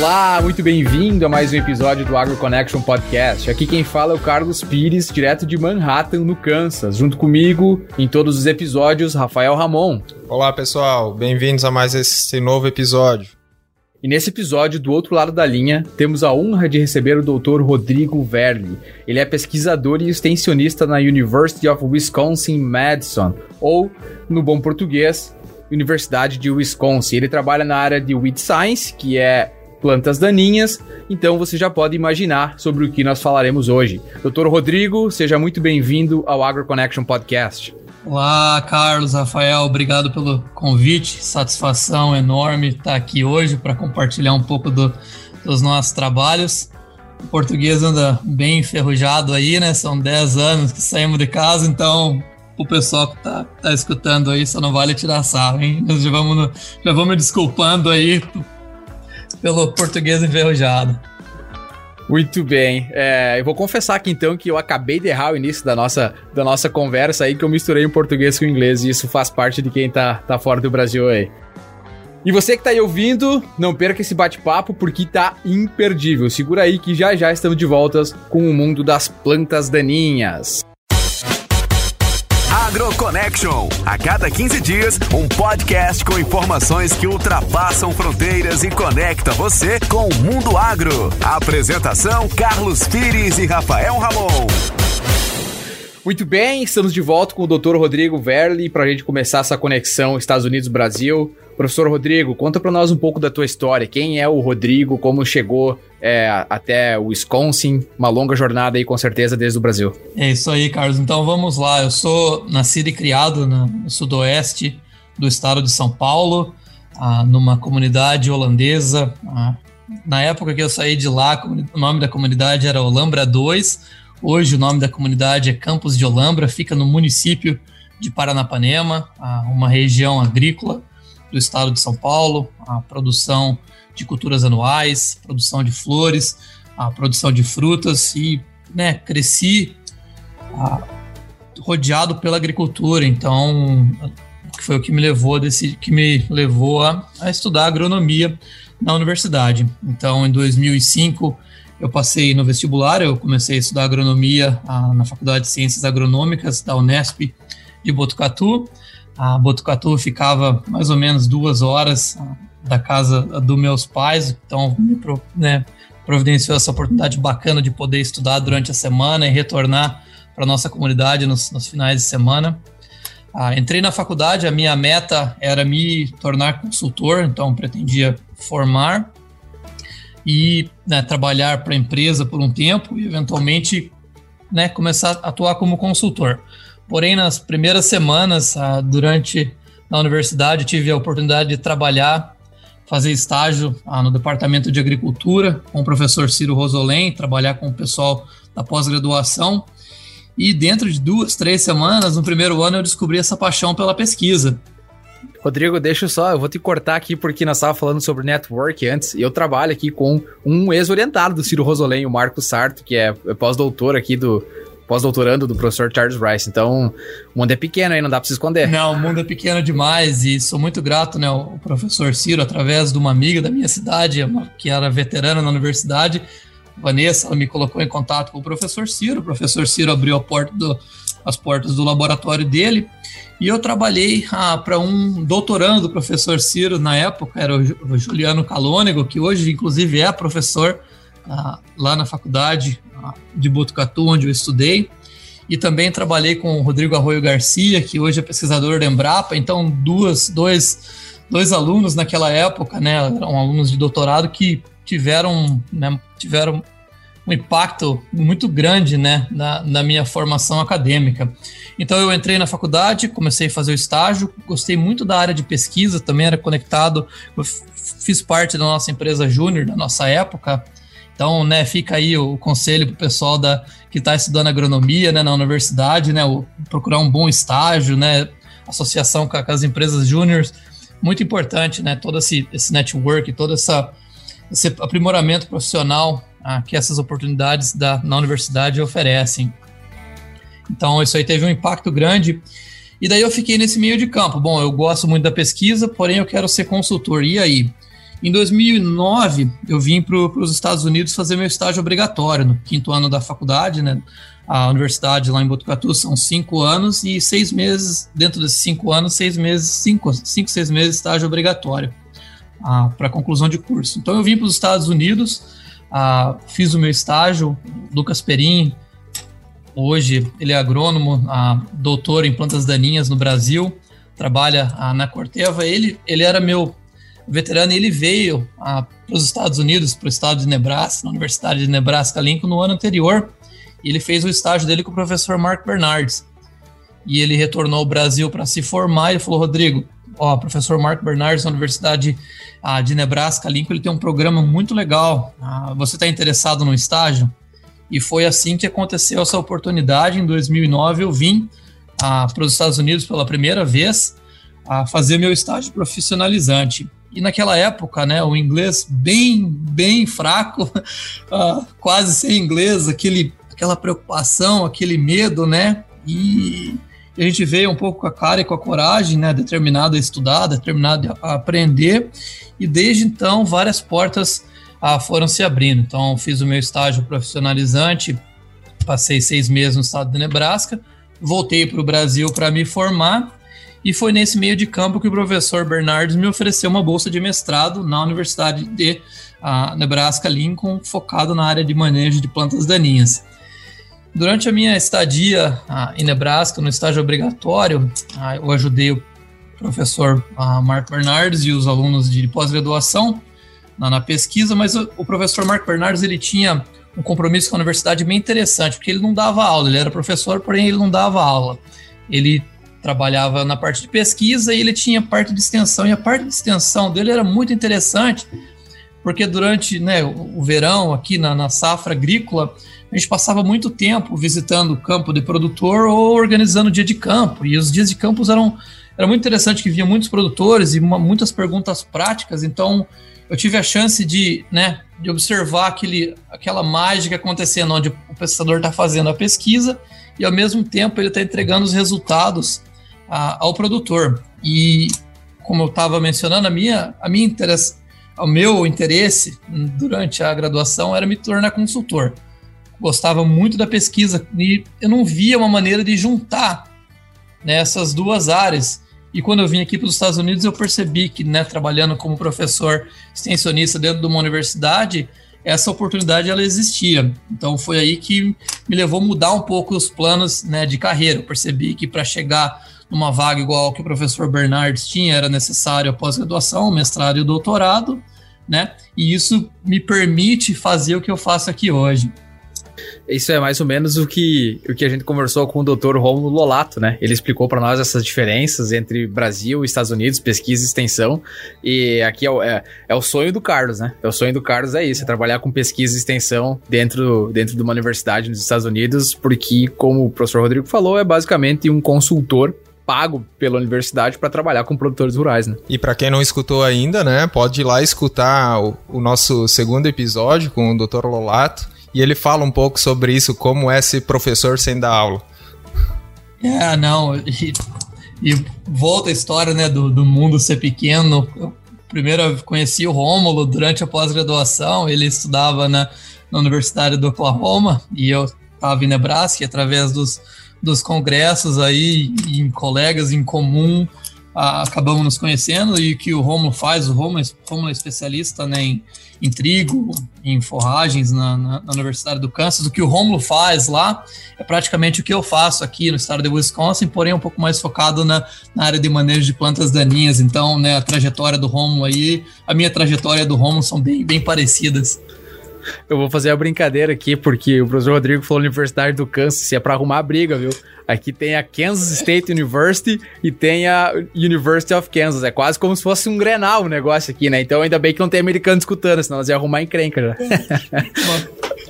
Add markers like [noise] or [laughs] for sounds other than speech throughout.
Olá, muito bem-vindo a mais um episódio do Agro Connection Podcast. Aqui quem fala é o Carlos Pires, direto de Manhattan, no Kansas. Junto comigo, em todos os episódios, Rafael Ramon. Olá, pessoal. Bem-vindos a mais esse novo episódio. E nesse episódio, do outro lado da linha, temos a honra de receber o Dr. Rodrigo Verli. Ele é pesquisador e extensionista na University of Wisconsin-Madison, ou, no bom português, Universidade de Wisconsin. Ele trabalha na área de Weed Science, que é plantas daninhas, então você já pode imaginar sobre o que nós falaremos hoje. Doutor Rodrigo, seja muito bem-vindo ao AgroConnection Podcast. Olá, Carlos, Rafael, obrigado pelo convite, satisfação enorme estar aqui hoje para compartilhar um pouco do, dos nossos trabalhos. O português anda bem enferrujado aí, né? São 10 anos que saímos de casa, então o pessoal que tá, tá escutando aí só não vale tirar sarro, hein? Nós já vamos, já vamos me desculpando aí pelo português enferrujado. Muito bem. É, eu vou confessar aqui então que eu acabei de errar o início da nossa, da nossa conversa aí, que eu misturei o português com o inglês, e isso faz parte de quem tá, tá fora do Brasil aí. E você que tá aí ouvindo, não perca esse bate-papo porque tá imperdível. Segura aí que já já estamos de voltas com o mundo das plantas daninhas. AgroConnection. A cada 15 dias, um podcast com informações que ultrapassam fronteiras e conecta você com o mundo agro. Apresentação: Carlos Pires e Rafael Ramon. Muito bem, estamos de volta com o Dr. Rodrigo Verli para a gente começar essa conexão Estados Unidos-Brasil. Professor Rodrigo, conta para nós um pouco da tua história. Quem é o Rodrigo? Como chegou é, até o Wisconsin? Uma longa jornada aí, com certeza, desde o Brasil. É isso aí, Carlos. Então vamos lá. Eu sou nascido e criado no sudoeste do estado de São Paulo, ah, numa comunidade holandesa. Ah, na época que eu saí de lá, o nome da comunidade era Olambra 2. Hoje o nome da comunidade é Campos de Olambra, fica no município de Paranapanema, ah, uma região agrícola do estado de São Paulo, a produção de culturas anuais, produção de flores, a produção de frutas e né, cresci rodeado pela agricultura. Então, foi o que me levou a decidir, que me levou a, a estudar agronomia na universidade. Então, em 2005 eu passei no vestibular, eu comecei a estudar agronomia a, na Faculdade de Ciências Agronômicas da Unesp de Botucatu. A Botucatu ficava mais ou menos duas horas ah, da casa dos meus pais, então me né, providenciou essa oportunidade bacana de poder estudar durante a semana e retornar para nossa comunidade nos, nos, finais de semana. Ah, entrei na faculdade, a minha meta era me tornar consultor, então pretendia formar e né, trabalhar para a empresa por um tempo e eventualmente né, começar a atuar como consultor. Porém, nas primeiras semanas, ah, durante na universidade, tive a oportunidade de trabalhar, fazer estágio ah, no departamento de agricultura com o professor Ciro Rosolém, trabalhar com o pessoal da pós-graduação. E dentro de duas, três semanas, no primeiro ano, eu descobri essa paixão pela pesquisa. Rodrigo, deixa só, eu vou te cortar aqui porque nós estávamos falando sobre network antes, e eu trabalho aqui com um ex-orientado do Ciro Rosolém, o Marco Sarto, que é pós-doutor aqui do, pós-doutorando do professor Charles Rice. Então, o mundo é pequeno aí, não dá para se esconder. Não, o mundo é pequeno demais e sou muito grato, né, ao professor Ciro, através de uma amiga da minha cidade, que era veterana na universidade, Vanessa, ela me colocou em contato com o professor Ciro. O professor Ciro abriu porta do, as portas do laboratório dele e eu trabalhei ah, para um doutorando do professor Ciro na época, era o Juliano Calônego, que hoje, inclusive, é professor ah, lá na faculdade de Botucatu, onde eu estudei, e também trabalhei com o Rodrigo Arroio Garcia, que hoje é pesquisador da Embrapa, então duas, dois, dois alunos naquela época, né, eram alunos de doutorado que tiveram, né, tiveram um impacto muito grande né, na, na, minha formação acadêmica. Então eu entrei na faculdade, comecei a fazer o estágio, gostei muito da área de pesquisa, também era conectado, fiz parte da nossa empresa júnior da nossa época, então, né, fica aí o conselho para o pessoal da, que está estudando agronomia né, na universidade, né, o, procurar um bom estágio, né, associação com, com as empresas júniores, muito importante, né, todo esse, esse network, todo essa, esse aprimoramento profissional ah, que essas oportunidades da, na universidade oferecem. Então, isso aí teve um impacto grande. E daí eu fiquei nesse meio de campo. Bom, eu gosto muito da pesquisa, porém eu quero ser consultor. E aí? Em 2009, eu vim para os Estados Unidos fazer meu estágio obrigatório, no quinto ano da faculdade, né? A universidade lá em Botucatu são cinco anos e seis meses, dentro desses cinco anos, seis meses, cinco, cinco seis meses estágio obrigatório ah, para conclusão de curso. Então eu vim para os Estados Unidos, ah, fiz o meu estágio, Lucas Perim, hoje ele é agrônomo, ah, doutor em plantas daninhas no Brasil, trabalha ah, na Corteva, ele, ele era meu veterano ele veio para os Estados Unidos, para o estado de Nebraska, na Universidade de Nebraska Lincoln, no ano anterior, e ele fez o estágio dele com o professor Mark Bernardes. E ele retornou ao Brasil para se formar e falou, Rodrigo, ó, professor Mark Bernardes da Universidade ah, de Nebraska Lincoln, ele tem um programa muito legal. Ah, você está interessado no estágio? E foi assim que aconteceu essa oportunidade. Em 2009, eu vim ah, para os Estados Unidos pela primeira vez a fazer meu estágio profissionalizante. E naquela época, né, o inglês bem, bem fraco, uh, [laughs] quase sem inglês, aquele, aquela preocupação, aquele medo, né? E a gente veio um pouco com a cara e com a coragem, né, determinado a estudar, determinado a aprender, e desde então várias portas uh, foram se abrindo. Então, fiz o meu estágio profissionalizante, passei seis meses no estado de Nebraska, voltei para o Brasil para me formar e foi nesse meio de campo que o professor Bernardes me ofereceu uma bolsa de mestrado na Universidade de uh, Nebraska Lincoln, focado na área de manejo de plantas daninhas. Durante a minha estadia uh, em Nebraska, no estágio obrigatório, uh, eu ajudei o professor Mark Bernardes e os alunos de pós-graduação na, na, pesquisa, mas o, o professor Mark Bernardes ele tinha um compromisso com a universidade bem interessante, porque ele não dava aula, ele era professor, porém ele não dava aula. Ele trabalhava na parte de pesquisa e ele tinha parte de extensão. E a parte de extensão dele era muito interessante, porque durante né, o verão, aqui na, na safra agrícola, a gente passava muito tempo visitando o campo de produtor ou organizando dia de campo. E os dias de campos eram era muito interessante que vinha muitos produtores e uma, muitas perguntas práticas. Então eu tive a chance de, né, de observar aquele, aquela mágica acontecendo, onde o pesquisador está fazendo a pesquisa e ao mesmo tempo ele está entregando os resultados a, ao produtor. E como eu estava mencionando, a minha, a minha interesse, o meu interesse durante a graduação era me tornar consultor. Gostava muito da pesquisa e eu não via uma maneira de juntar nessas né, duas áreas. E quando eu vim aqui para os Estados Unidos, eu percebi que, né, trabalhando como professor extensionista dentro de uma universidade, essa oportunidade ela existia. Então foi aí que me levou a mudar um pouco os planos né, de carreira. Eu percebi que para chegar numa vaga igual que o professor Bernardes tinha, era necessário a pós-graduação, mestrado e doutorado, né? E isso me permite fazer o que eu faço aqui hoje. Isso é mais ou menos o que, o que a gente conversou com o Dr. Romulo Lolato, né? Ele explicou para nós essas diferenças entre Brasil e Estados Unidos, pesquisa e extensão. E aqui é o, é, é o sonho do Carlos, né? É o sonho do Carlos é isso, é trabalhar com pesquisa e extensão dentro, dentro de uma universidade nos Estados Unidos, porque, como o professor Rodrigo falou, é basicamente um consultor pago pela universidade para trabalhar com produtores rurais, né? E para quem não escutou ainda, né, pode ir lá escutar o, o nosso segundo episódio com o Dr. Lolato e ele fala um pouco sobre isso, como é ser professor sem dar aula. É, não, e, e volta a história, né, do, do mundo ser pequeno. Eu, primeiro eu conheci o Rômulo durante a pós-graduação, ele estudava na, na Universidade do Oklahoma e eu estava em Nebraska, através dos dos congressos aí, em colegas em comum, a, acabamos nos conhecendo e que o Romulo faz, o Romulo, Romulo é especialista né, em, em trigo, em forragens na, na, na, Universidade do Kansas, o que o Romulo faz lá é praticamente o que eu faço aqui no estado de Wisconsin, porém um pouco mais focado na, na área de manejo de plantas daninhas, então né, a trajetória do Romulo aí, a minha trajetória do Romulo são bem, bem parecidas. Eu vou fazer a brincadeira aqui, porque o professor Rodrigo falou Universidade do Kansas, e é pra arrumar briga, viu? Aqui tem a Kansas State University e tem a University of Kansas. É quase como se fosse um Grenal o negócio aqui, né? Então ainda bem que não tem americano escutando, senão nós ia arrumar encrenca já.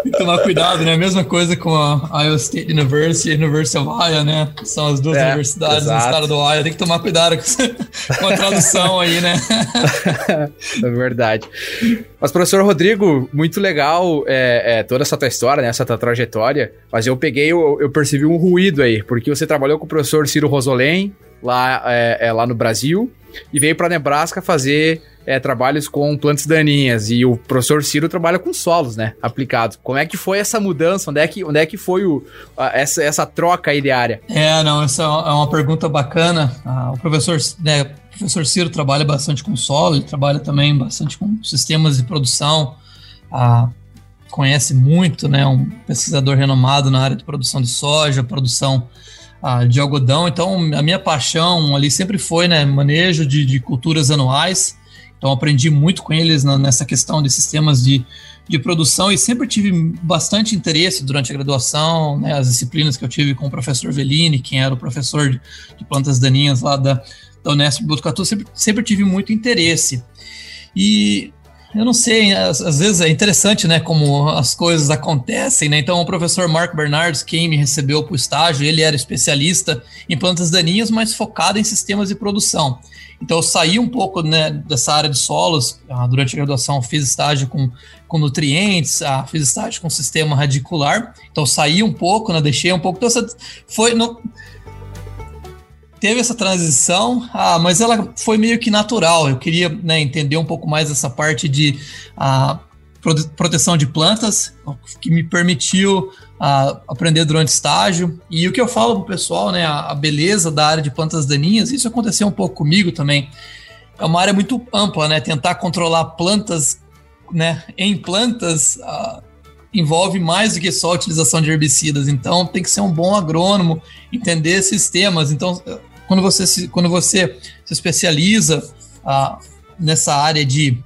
Tem que tomar cuidado, né? A mesma coisa com a Iowa State University e a University of Iowa, né? São as duas é, universidades exato. no estado do Iowa. Tem que tomar cuidado com, com a tradução aí, né? [laughs] é verdade. Mas, professor Rodrigo, muito legal é, é, toda essa tua história, né? Essa tua trajetória. Mas eu peguei, eu, eu percebi um ruído aí, porque você trabalhou com o professor Ciro Rosolém, lá, é, é lá no Brasil, e veio para Nebraska fazer é, trabalhos com plantas daninhas e o professor Ciro trabalha com solos, né? Aplicados. Como é que foi essa mudança? Onde é que, onde é que foi o, a, essa, essa troca aí de área? É, não, essa é uma pergunta bacana. Ah, o professor, né, professor Ciro trabalha bastante com solo, ele trabalha também bastante com sistemas de produção. Ah, conhece muito, né? Um pesquisador renomado na área de produção de soja, produção ah, de algodão. Então, a minha paixão ali sempre foi, né? Manejo de, de culturas anuais. Então, aprendi muito com eles na, nessa questão de sistemas de, de produção e sempre tive bastante interesse durante a graduação, né, as disciplinas que eu tive com o professor Velini, quem era o professor de, de plantas daninhas lá da, da Unesp Botucatu, sempre, sempre tive muito interesse. E eu não sei, às, às, vezes é interessante, né, como as coisas acontecem, né? Então, o professor Mark Bernards, quem me recebeu para o estágio, ele era especialista em plantas daninhas, mas focado em sistemas de produção. Então, eu saí um pouco né, dessa área de solos. Ah, durante a graduação, fiz estágio com, com nutrientes, ah, fiz estágio com sistema radicular. Então, saí um pouco, né, deixei um pouco. Então, foi. No, teve essa transição, ah, mas ela foi meio que natural. Eu queria né, entender um pouco mais essa parte de ah, proteção de plantas, que me permitiu ah, aprender durante estágio. E o que eu falo pro pessoal, né, a, a, beleza da área de plantas daninhas, isso aconteceu um pouco comigo também. É uma área muito ampla, né? Tentar controlar plantas, né, em plantas ah, envolve mais do que só a utilização de herbicidas. Então, tem que ser um bom agrônomo, entender sistemas. Então, quando você se, quando você se especializa ah, nessa área de,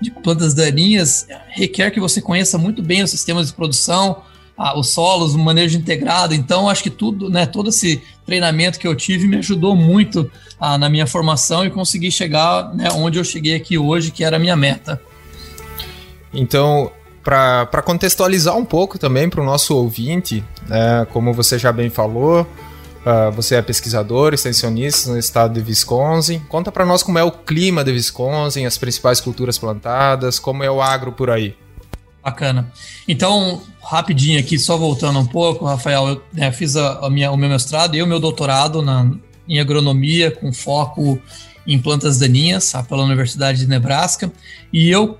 de plantas daninhas, requer que você conheça muito bem os sistemas de produção, ah, os solos, o manejo integrado. Então, acho que tudo, né, todo esse treinamento que eu tive me ajudou muito ah, na minha formação e consegui chegar né, onde eu cheguei aqui hoje, que era a minha meta. Então, para contextualizar um pouco também para o nosso ouvinte, né, como você já bem falou, Uh, você é pesquisador, extensionista no estado de Wisconsin. Conta para nós como é o clima de Wisconsin, as principais culturas plantadas, como é o agro por aí. Bacana. Então, rapidinho aqui, só voltando um pouco, Rafael, eu né, fiz a, a, minha, o meu mestrado e o meu doutorado na, em agronomia, com foco em plantas daninhas, tá, pela Universidade de Nebraska, e eu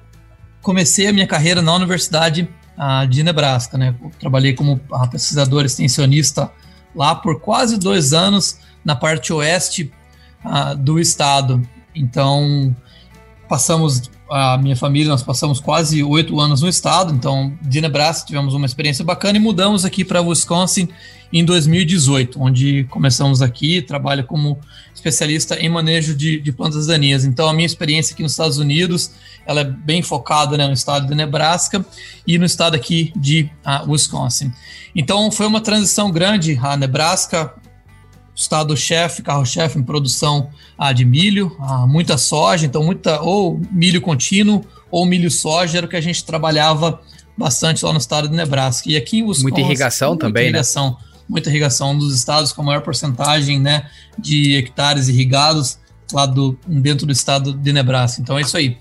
comecei a minha carreira na Universidade uh, de Nebraska, né? Trabalhei como uh, pesquisador extensionista lá por quase dois anos na parte oeste uh, do estado. Então, passamos, a minha família, nós passamos quase oito anos no estado, então, de Nebraska, tivemos uma experiência bacana e mudamos aqui para Wisconsin em 2018, onde começamos aqui, trabalho como especialista em manejo de, de, plantas daninhas. Então, a minha experiência aqui nos Estados Unidos, ela é bem focada né, no estado de Nebraska e no estado aqui de uh, Wisconsin. Então, foi uma transição grande. A Nebraska, estado-chefe, carro-chefe em produção uh, de milho, uh, muita soja, então muita ou milho contínuo ou milho soja era o que a gente trabalhava bastante lá no estado de Nebraska. E aqui em Wisconsin... Muita irrigação muita também, né? irrigação. né? muita irrigação, um dos estados com a maior porcentagem né, de hectares irrigados lá do, dentro do estado de Nebraska. Então é isso aí.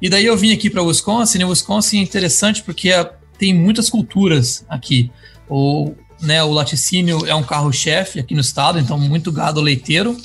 E daí eu vim aqui para Wisconsin, e Wisconsin é interessante porque é, tem muitas culturas aqui. O, né, o laticínio é um carro-chefe aqui no estado, então muito gado leiteiro.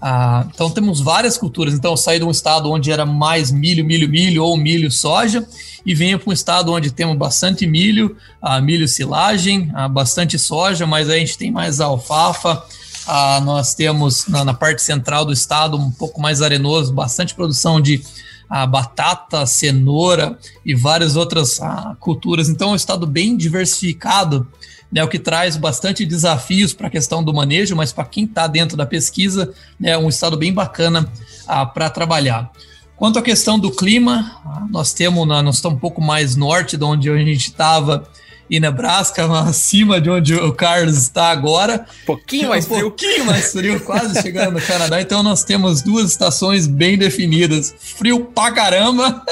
Ah, então temos várias culturas. Então eu saí de um estado onde era mais milho, milho, milho ou milho, soja, e venho para um estado onde temos bastante milho, ah, milho silagem, ah, bastante soja, mas a gente tem mais alfafa. Ah, nós temos na, na, parte central do estado um pouco mais arenoso, bastante produção de ah, batata, cenoura e várias outras ah, culturas. Então é um estado bem diversificado né, o que traz bastante desafios para a questão do manejo, mas para quem está dentro da pesquisa, né, é um estado bem bacana ah, para trabalhar. Quanto à questão do clima, ah, nós temos, nós estamos um pouco mais norte de onde a gente estava e Nebraska, [laughs] acima de onde o Carlos está agora. Um pouquinho mais frio. Um pouquinho mais frio, quase chegando no Canadá. Então nós temos duas estações bem definidas. Frio pra caramba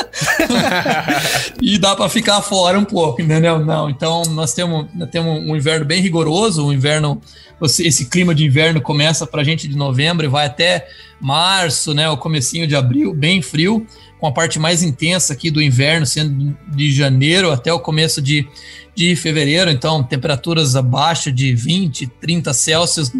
[laughs] e dá para ficar fora um pouco, entendeu? Não, então nós temos, nós temos um inverno bem rigoroso, um inverno esse clima de inverno começa para a gente de novembro e vai até março, né, o comecinho de abril, bem frio, com a parte mais intensa aqui do inverno sendo de janeiro até o começo de, de fevereiro, então temperaturas abaixo de 20, 30 Celsius,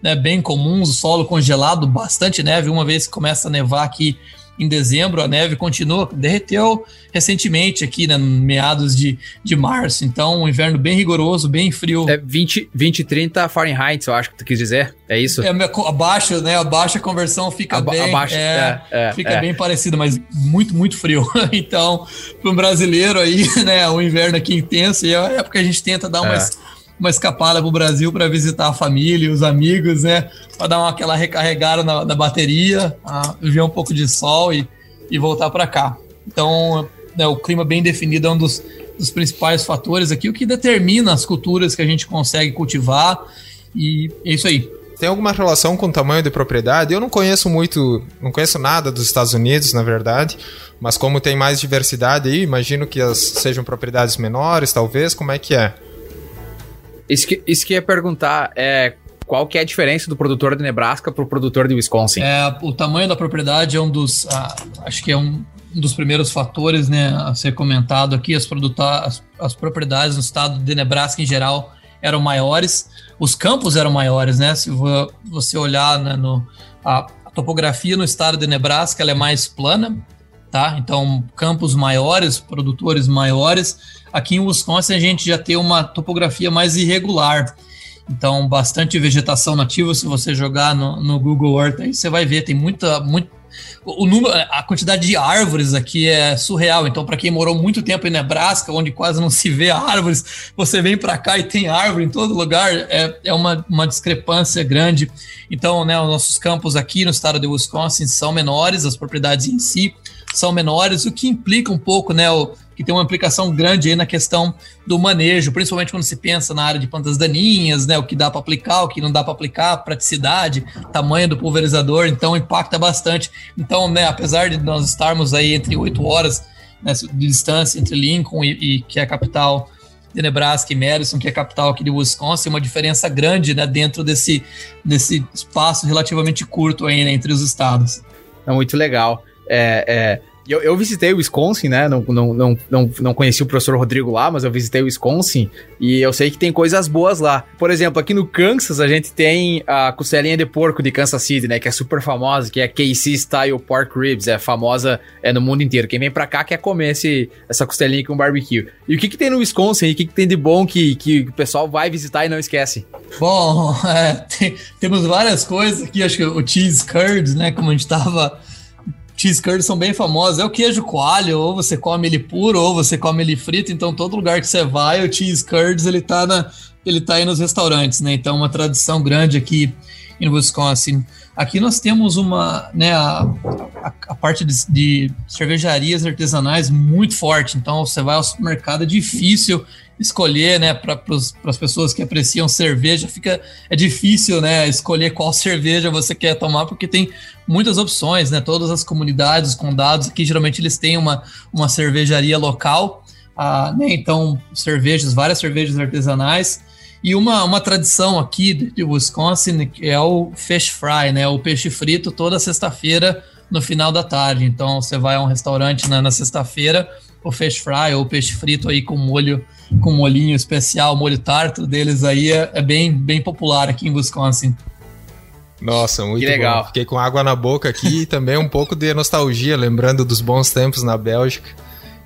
né, bem comuns, o solo congelado, bastante neve, uma vez que começa a nevar aqui em dezembro, a neve continua, derreteu recentemente aqui, né, meados de, de março. Então, um inverno bem rigoroso, bem frio. É 20, 20 30 Fahrenheit, eu acho que tu quis dizer. É isso? É, abaixo, né? Abaixo a conversão fica Aba bem. Abaixo, é, é, é fica é. bem parecido, mas muito, muito frio. [laughs] então, para um brasileiro aí, [laughs] né, o inverno aqui intenso, e é a época que a gente tenta dar umas é uma escapada pro Brasil para visitar a família, os amigos, né? Para dar uma, aquela recarregada na, na bateria, ver um pouco de sol e, e voltar para cá. Então, né, o clima bem definido é um dos, dos principais fatores aqui, o que determina as culturas que a gente consegue cultivar. E é isso aí. Tem alguma relação com o tamanho de propriedade? Eu não conheço muito, não conheço nada dos Estados Unidos, na verdade, mas como tem mais diversidade aí, imagino que as sejam propriedades menores, talvez. Como é que é? Isso que, isso que ia perguntar é qual que é a diferença do produtor de Nebraska para o produtor de Wisconsin? É, o tamanho da propriedade é um dos, ah, acho que é um, dos primeiros fatores, né, a ser comentado aqui. As, as, as, propriedades no estado de Nebraska em geral eram maiores, os campos eram maiores, né? Se você olhar né, no, a, a topografia no estado de Nebraska, ela é mais plana, tá? Então, campos maiores, produtores maiores. Aqui em Wisconsin a gente já tem uma topografia mais irregular. Então, bastante vegetação nativa. Se você jogar no, no Google Earth, aí você vai ver, tem muita, muito, o número, a quantidade de árvores aqui é surreal. Então, para quem morou muito tempo em Nebraska, onde quase não se vê árvores, você vem para cá e tem árvore em todo lugar, é, é uma, uma discrepância grande. Então, né, os nossos campos aqui no estado de Wisconsin são menores, as propriedades em si são menores, o que implica um pouco, né, o, que tem uma implicação grande aí na questão do manejo, principalmente quando se pensa na área de plantas daninhas, né, o que dá para aplicar, o que não dá para aplicar, praticidade, tamanho do pulverizador, então impacta bastante. Então, né, apesar de nós estarmos aí entre oito horas né, de distância entre Lincoln e, e, que é a capital de Nebraska e Madison, que é a capital aqui de Wisconsin, uma diferença grande, né, dentro desse, desse espaço relativamente curto aí, né, entre os estados. É muito legal. É, é, eu, eu visitei o Wisconsin, né? Não, não, não, não, não conheci o professor Rodrigo lá, mas eu visitei o Wisconsin e eu sei que tem coisas boas lá. Por exemplo, aqui no Kansas a gente tem a costelinha de porco de Kansas City, né? Que é super famosa, que é KC Style Pork Ribs, é famosa é, no mundo inteiro. Quem vem pra cá quer comer esse, essa costelinha com barbecue. E o que, que tem no Wisconsin? E o que, que tem de bom que, que o pessoal vai visitar e não esquece? Bom, [laughs] é, tem, temos várias coisas aqui, acho que o cheese curds, né? Como a gente tava cheese curds são bem famosos. É o queijo coalho, ou você come ele puro, ou você come ele frito. Então, todo lugar que você vai, o cheese curds, ele tá, na, ele tá aí nos restaurantes, né? Então, uma tradição grande aqui em Wisconsin. Aqui nós temos uma, né, a, a, a parte de, de, cervejarias artesanais muito forte. Então, você vai ao supermercado, é difícil escolher, né, para as pessoas que apreciam cerveja, fica é difícil, né, escolher qual [laughs] cerveja você quer tomar, porque tem muitas opções, né? Todas as comunidades, os condados aqui geralmente eles têm uma, uma cervejaria local, ah, né? Então, cervejas, várias cervejas artesanais. E uma, uma tradição aqui de Wisconsin é o fish fry, né? O peixe frito toda sexta-feira no final da tarde. Então você vai a um restaurante na, na sexta-feira, o fish fry ou peixe frito aí com molho, com molhinho especial, molho tarto deles aí é, é bem, bem popular aqui em Wisconsin. Nossa, muito que legal. Bom. Fiquei com água na boca aqui e também um pouco de nostalgia, lembrando dos bons tempos na Bélgica.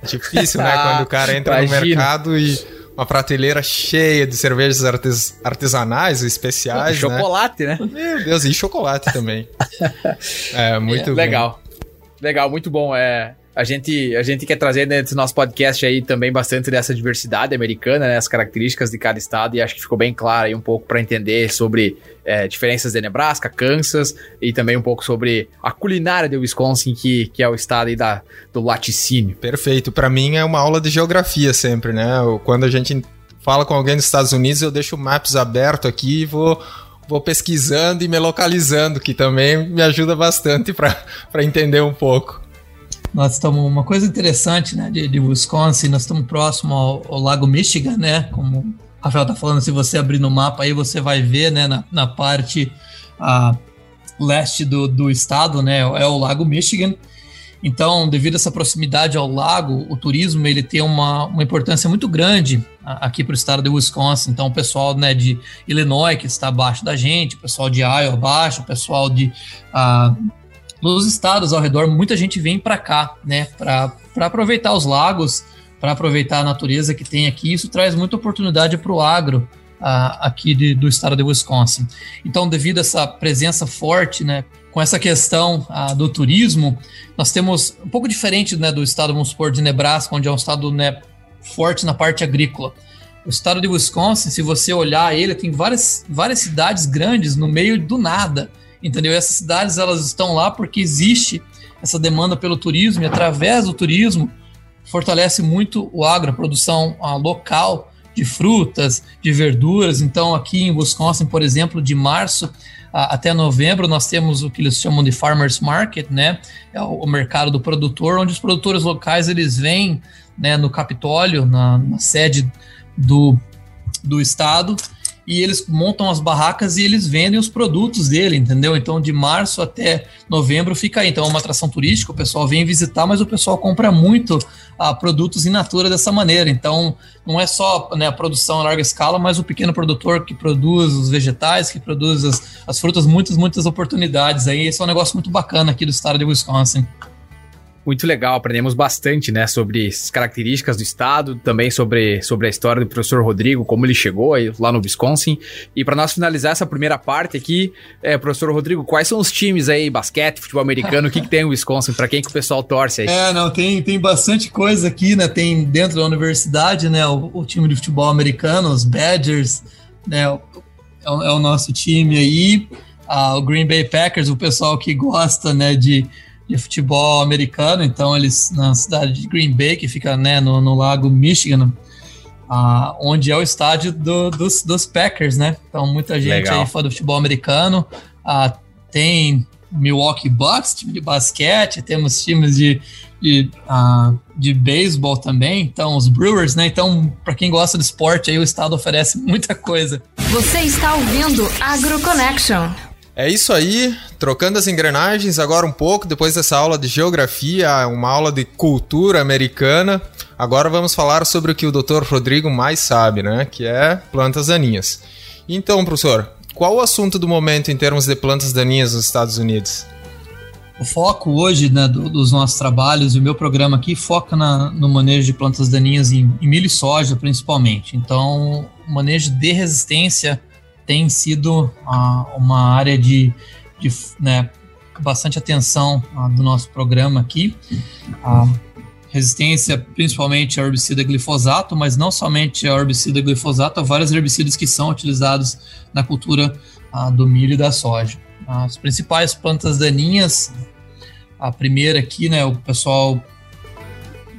Difícil, né? [laughs] Quando o cara entra Imagina. no mercado e uma prateleira cheia de cervejas artes, artesanais, especiais. E né? chocolate, né? né? Meu Deus, e chocolate também. [laughs] É, muito é, Legal. Legal, muito bom. É, a gente, a gente quer trazer dentro do nosso podcast aí também bastante dessa diversidade americana, né, as características de cada estado, e acho que ficou bem claro aí um pouco para entender sobre é, diferenças de Nebraska, Kansas, e também um pouco sobre a culinária de Wisconsin, que, que é o estado aí da, do laticínio. Perfeito, para mim é uma aula de geografia sempre, né? Quando a gente fala com alguém dos Estados Unidos, eu deixo o Maps aberto aqui e vou vou pesquisando e me localizando, que também me ajuda bastante para entender um pouco. Nós estamos, uma coisa interessante, né, de, de Wisconsin, nós estamos próximo ao, ao, Lago Michigan, né, como o Rafael tá falando, se você abrir no mapa aí, você vai ver, né, na, na parte a, leste do, do estado, né, é o Lago Michigan. Então, devido a essa proximidade ao lago, o turismo ele tem uma, uma importância muito grande aqui para o estado de Wisconsin. Então, o pessoal né, de Illinois, que está abaixo da gente, o pessoal de Iowa abaixo, o pessoal de, uh, dos estados ao redor, muita gente vem para cá, né, para aproveitar os lagos, para aproveitar a natureza que tem aqui. Isso traz muita oportunidade para o agro uh, aqui de, do estado de Wisconsin. Então, devido a essa presença forte, né, com essa questão uh, do turismo, nós temos um pouco diferente né, do estado, vamos supor, de Nebraska, onde é um estado né, forte na parte agrícola. O estado de Wisconsin, se você olhar ele, tem várias, várias cidades grandes no meio do nada, entendeu? E essas cidades elas estão lá porque existe essa demanda pelo turismo e através do turismo fortalece muito o agro, a produção a local de frutas, de verduras. Então, aqui em Wisconsin, por exemplo, de março a, até novembro, nós temos o que eles chamam de farmers market, né? É o, o mercado do produtor, onde os produtores locais eles vêm né, no Capitólio, na, na sede do, do estado, e eles montam as barracas e eles vendem os produtos dele, entendeu? Então, de março até novembro fica aí. Então, é uma atração turística, o pessoal vem visitar, mas o pessoal compra muito ah, produtos in natura dessa maneira. Então, não é só né, a produção a larga escala, mas o pequeno produtor que produz os vegetais, que produz as, as frutas, muitas, muitas oportunidades aí. Esse é um negócio muito bacana aqui do estado de Wisconsin muito legal, aprendemos bastante, né, sobre as características do estado, também sobre, sobre a história do professor Rodrigo, como ele chegou aí, lá no Wisconsin. E para nós finalizar essa primeira parte aqui, é, professor Rodrigo, quais são os times aí, basquete, futebol americano, o que, que tem o Wisconsin, para quem que o pessoal torce aí? É, não, tem, tem bastante coisa aqui, né, tem dentro da universidade, né, o, o time de futebol americano, os Badgers, né, é o, é o nosso time aí, ah, o Green Bay Packers, o pessoal que gosta, né, de de futebol americano, então eles na cidade de Green Bay, que fica né, no, no lago Michigan, uh, onde é o estádio do, dos, dos Packers, né? Então muita gente Legal. aí fã do futebol americano, uh, tem Milwaukee Bucks, time de basquete, temos times de, de, uh, de beisebol também, então os Brewers, né? Então, para quem gosta de esporte, aí o estado oferece muita coisa. Você está ouvindo Agro Connection. É isso aí, trocando as engrenagens agora um pouco, depois dessa aula de geografia, uma aula de cultura americana. Agora vamos falar sobre o que o Dr. Rodrigo mais sabe, né? Que é plantas daninhas. Então, professor, qual o assunto do momento em termos de plantas daninhas nos Estados Unidos? O foco hoje né, do, dos nossos trabalhos e o meu programa aqui foca na, no manejo de plantas daninhas em, em milho e soja, principalmente. Então, manejo de resistência tem sido uh, uma área de, de né, bastante atenção uh, do nosso programa aqui. Uh, resistência principalmente ao herbicida glifosato, mas não somente ao herbicida glifosato, há vários herbicidas que são utilizados na cultura do milho e da soja. As principais plantas daninhas, a primeira aqui, né, o pessoal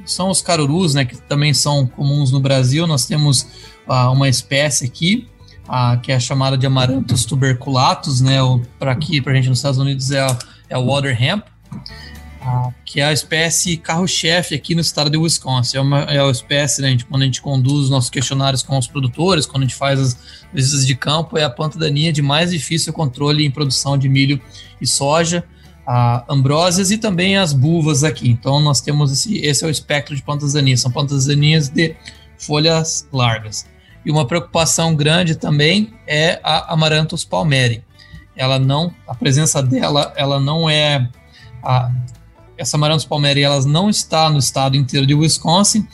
são os carurus, né, que também são comuns no Brasil. Nós temos uma espécie aqui a, que é chamada de Amaranthus tuberculatus, né? Para aqui, para a gente nos Estados Unidos é, é o water hemp, a, que é a espécie carro-chefe aqui no estado de Wisconsin. É uma, é a espécie, né, a gente, quando a gente conduz os nossos questionários com os produtores, quando a gente faz as visitas de campo, é a planta daninha de mais difícil controle em produção de milho e soja. A ambrósias e também as buvas aqui. Então nós temos esse, esse é o espectro de plantas daninhas. São plantas daninhas de folhas largas. E uma preocupação grande também é a Amaranthus palmeri. Ela não, a presença dela, ela não é a, essa Amaranthus palmeri, ela não está no estado inteiro de Wisconsin.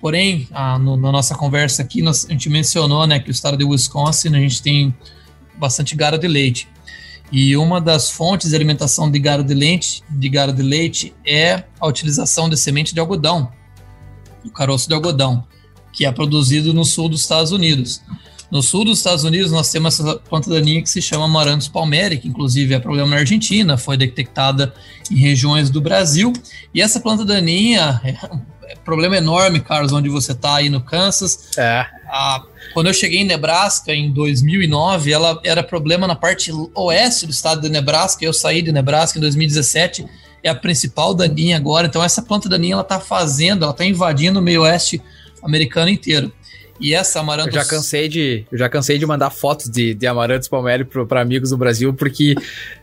Porém, a, no, na nossa conversa aqui, nós, a gente mencionou, né, que o estado de Wisconsin a gente tem bastante gado de leite. E uma das fontes de alimentação de gado de leite, de gado de leite é a utilização de semente de algodão, do caroço de algodão que é produzido no sul dos Estados Unidos. No sul dos Estados Unidos, nós temos essa planta daninha que se chama Amaranthus palmeri, que inclusive é problema na Argentina, foi detectada em regiões do Brasil. E essa planta daninha é um problema enorme, Carlos, onde você está aí no Kansas. É. Ah, quando eu cheguei em Nebraska em 2009, ela era problema na parte oeste do estado de Nebraska. Eu saí de Nebraska em 2017 é a principal daninha agora. Então essa planta daninha ela está fazendo, ela está invadindo o meio oeste americano inteiro. E essa amarantos... Eu já cansei de, já cansei de mandar fotos de, de amarantos palmeri para amigos do Brasil, porque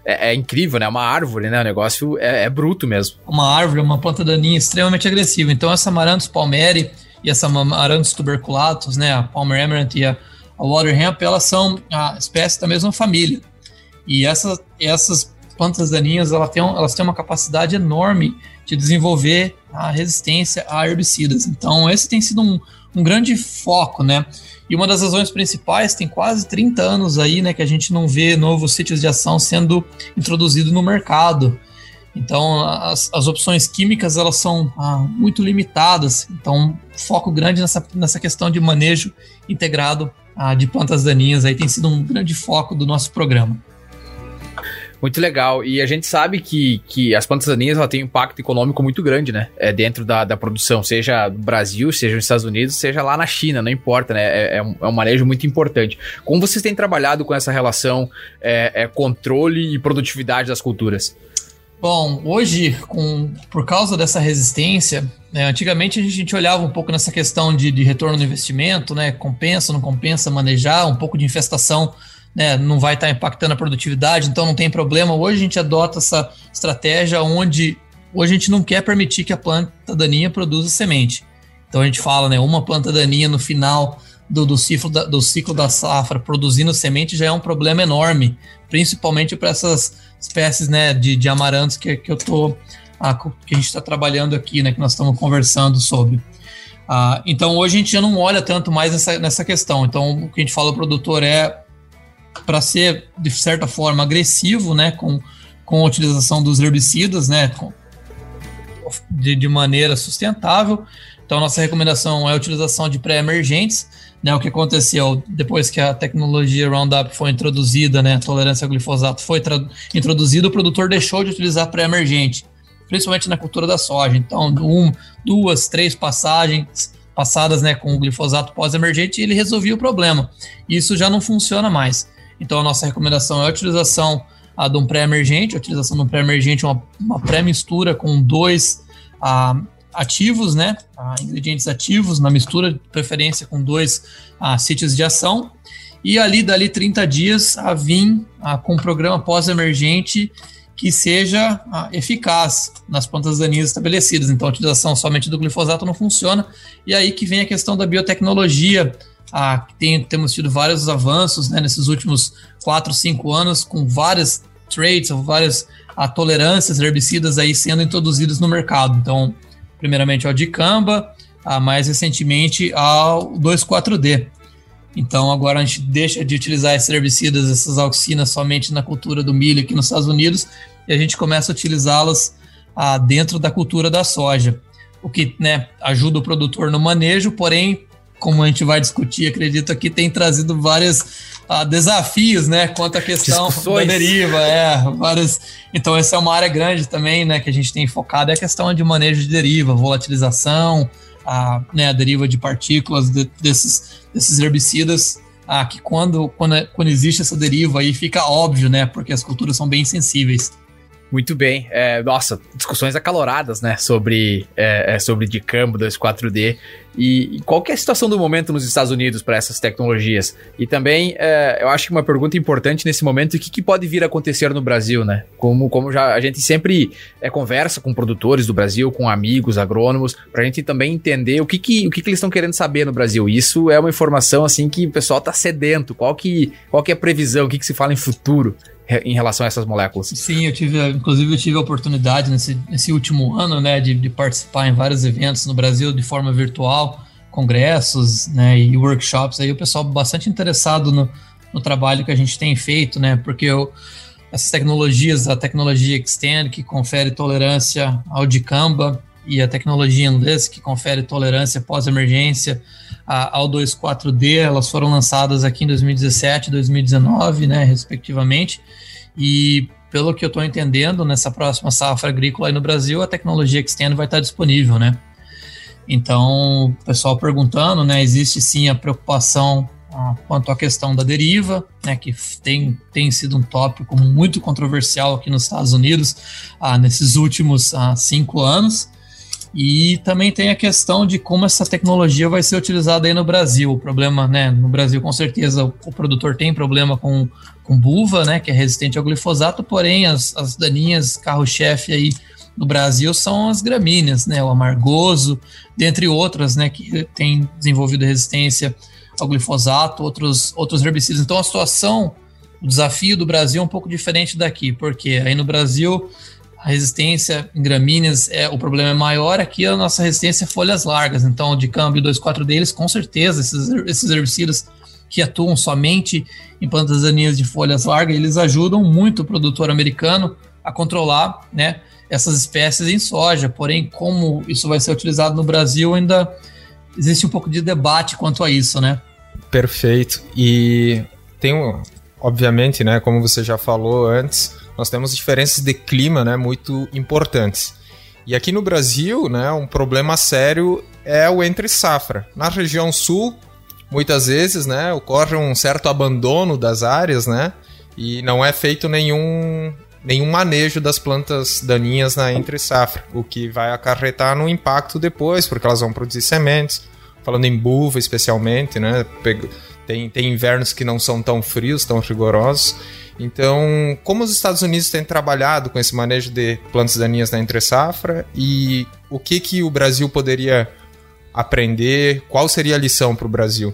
é, é, incrível, né? É uma árvore, né? O negócio é, é, bruto mesmo. Uma árvore, uma planta daninha extremamente agressiva. Então, essa amarantos palmeri e essa amarantos tuberculatus, né? A Palmer Amaranth e a, a Water Hemp, elas são a espécie da mesma família. E essas, essas plantas daninhas elas têm, elas têm uma capacidade enorme de desenvolver a resistência a herbicidas. Então, esse tem sido um, um grande foco, né? E uma das razões principais, tem quase 30 anos aí, né, que a gente não vê novos sítios de ação sendo introduzido no mercado. Então, as, as opções químicas, elas são ah, muito limitadas. Então, foco grande nessa, nessa questão de manejo integrado ah, de plantas daninhas aí tem sido um grande foco do nosso programa. Muito legal. E a gente sabe que, que as plantas daninhas ela têm um impacto econômico muito grande, né? É dentro da, da produção, seja no Brasil, seja nos Estados Unidos, seja lá na China, não importa, né? É, é, um, é um manejo muito importante. Como vocês têm trabalhado com essa relação é, é, controle e produtividade das culturas? Bom, hoje, com, por causa dessa resistência, né, antigamente a gente olhava um pouco nessa questão de, de retorno no investimento, né? Compensa, não compensa manejar, um pouco de infestação né, não vai estar tá impactando a produtividade, então não tem problema. Hoje a gente adota essa estratégia onde hoje a gente não quer permitir que a planta daninha produza semente. Então a gente fala, né, uma planta daninha no final do, do, ciclo, da, do ciclo da safra produzindo semente já é um problema enorme, principalmente para essas espécies né, de, de amarantos que, que eu tô a, que a gente está trabalhando aqui, né, que nós estamos conversando sobre. Ah, então hoje a gente já não olha tanto mais nessa, nessa questão. Então o que a gente fala ao produtor é para ser, de certa forma, agressivo, né, com, com a utilização dos herbicidas, né, com, de, de maneira sustentável. Então, nossa recomendação é a utilização de pré-emergentes, né, o que aconteceu depois que a tecnologia Roundup foi introduzida, né, a tolerância ao glifosato foi introduzida, o produtor deixou de utilizar pré-emergente, principalmente na cultura da soja. Então, um, duas, três passagens passadas né, com o glifosato pós-emergente, ele resolvia o problema. Isso já não funciona mais. Então a nossa recomendação é a utilização a, de um pré-emergente, a utilização de um pré-emergente, uma, uma pré-mistura com dois a, ativos, né? A, ingredientes ativos na mistura, de preferência com dois a, sítios de ação. E ali, dali 30 dias, a vir com um programa pós-emergente que seja eficaz nas plantas daninhas estabelecidas. Então, a utilização somente do glifosato não funciona. E aí que vem a questão da biotecnologia ah, tem, temos tido vários avanços né, nesses últimos 4, 5 anos, com várias traits, ou várias ah, tolerâncias herbicidas aí sendo introduzidas no mercado. Então, primeiramente ao dicamba, ah, mais recentemente ao 2,4-D. Então, agora a gente deixa de utilizar esses herbicidas, essas auxinas, somente na cultura do milho aqui nos Estados Unidos, e a gente começa a utilizá-las ah, dentro da cultura da soja, o que né, ajuda o produtor no manejo, porém como a gente vai discutir, acredito que tem trazido vários uh, desafios, né, quanto à questão Discussões. da deriva, é, vários. Então essa é uma área grande também, né, que a gente tem focado é a questão de manejo de deriva, volatilização, a, né, a deriva de partículas de, desses, desses herbicidas, ah, que quando, quando, quando existe essa deriva aí fica óbvio, né, porque as culturas são bem sensíveis. Muito bem. É, nossa, discussões acaloradas, né? Sobre, é, é sobre dicambo 2.4D. E, e qual é a situação do momento nos Estados Unidos para essas tecnologias? E também, é, eu acho que uma pergunta importante nesse momento, o que, que, pode vir a acontecer no Brasil, né? Como, como já a gente sempre é, conversa com produtores do Brasil, com amigos, agrônomos, para a gente também entender o que, que, o que, que eles estão querendo saber no Brasil. Isso é uma informação, assim, que o pessoal está sedento. Qual que, qual que é a previsão? O que, que se fala em futuro? Em relação a essas moléculas. Sim, eu tive, inclusive eu tive a oportunidade nesse, nesse último ano, né, de, de, participar em vários eventos no Brasil de forma virtual, congressos, né, e workshops, aí o pessoal bastante interessado no, no trabalho que a gente tem feito, né, porque eu, essas tecnologias, a tecnologia Extend, que confere tolerância ao dicamba, e a tecnologia inglesa, que confere tolerância pós-emergência ao 2,4-D, elas foram lançadas aqui em 2017 e 2019, né, respectivamente, e pelo que eu estou entendendo, nessa próxima safra agrícola aí no Brasil, a tecnologia Extend vai estar disponível, né? Então, o pessoal perguntando, né, existe sim a preocupação ah, quanto à questão da deriva, né, que tem, tem sido um tópico muito controversial aqui nos Estados Unidos ah, nesses últimos ah, cinco anos. E também tem a questão de como essa tecnologia vai ser utilizada aí no Brasil. O problema, né, no Brasil com certeza o, produtor tem problema com, com buva, né, que é resistente ao glifosato, porém as, as daninhas carro-chefe aí no Brasil são as gramíneas, né, o amargoso, dentre outras, né, que tem desenvolvido resistência ao glifosato, outros, outros herbicidas. Então a situação O desafio do Brasil é um pouco diferente daqui, porque aí no Brasil a resistência em gramíneas é o problema é maior, aqui a nossa resistência é folhas largas, então de câmbio 2,4 deles, com certeza, esses, esses herbicidas que atuam somente em plantas daninhas de folhas largas, eles ajudam muito o produtor americano a controlar, né, essas espécies em soja. Porém, como isso vai ser utilizado no Brasil, ainda existe um pouco de debate quanto a isso, né? Perfeito. E tem, obviamente, né, como você já falou antes, nós temos diferenças de clima, né, muito importantes. E aqui no Brasil, né, um problema sério é o entre safra. Na região sul, muitas vezes, né, ocorre um certo abandono das áreas, né, e não é feito nenhum nenhum manejo das plantas daninhas na entre safra, o que vai acarretar no impacto depois, porque elas vão produzir sementes, falando em buva especialmente, né, tem, tem invernos que não são tão frios, tão rigorosos, então, como os Estados Unidos têm trabalhado com esse manejo de plantas daninhas na entre safra e o que que o Brasil poderia aprender? Qual seria a lição para o Brasil?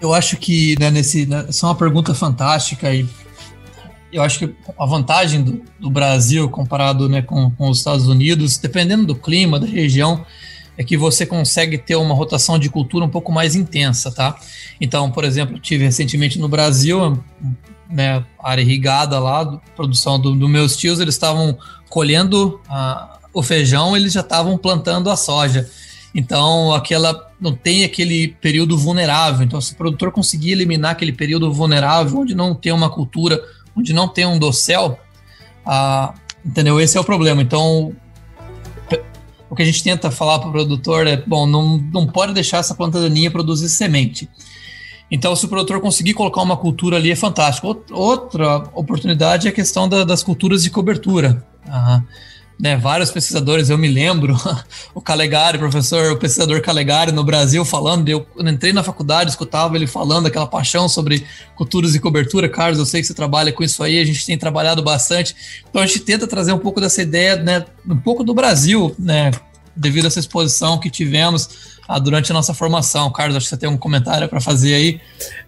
Eu acho que né, nesse, né, essa é uma pergunta fantástica e eu acho que a vantagem do, do Brasil comparado né, com, com, os Estados Unidos, dependendo do clima, da região, é que você consegue ter uma rotação de cultura um pouco mais intensa, tá? Então, por exemplo, tive recentemente no Brasil, né, área irrigada lá, produção dos do meus tios, eles estavam colhendo ah, o feijão, eles já estavam plantando a soja. Então, aquela não tem aquele período vulnerável. Então, se o produtor conseguir eliminar aquele período vulnerável, onde não tem uma cultura, onde não tem um dossel, ah, entendeu? Esse é o problema. Então, o que a gente tenta falar para o produtor é, bom, não, não pode deixar essa planta daninha produzir semente. Então, se o produtor conseguir colocar uma cultura ali, é fantástico. Outra oportunidade é a questão da, das culturas de cobertura. Uhum né, vários pesquisadores, eu me lembro, [laughs] o Calegari, professor, o pesquisador Calegari no Brasil falando, eu entrei na faculdade, escutava ele falando aquela paixão sobre culturas e cobertura. Carlos, eu sei que você trabalha com isso aí, a gente tem trabalhado bastante. Então a gente tenta trazer um pouco dessa ideia, né, um pouco do Brasil, né, devido a essa exposição que tivemos ah, durante a nossa formação. Carlos, acho que você tem um comentário para fazer aí.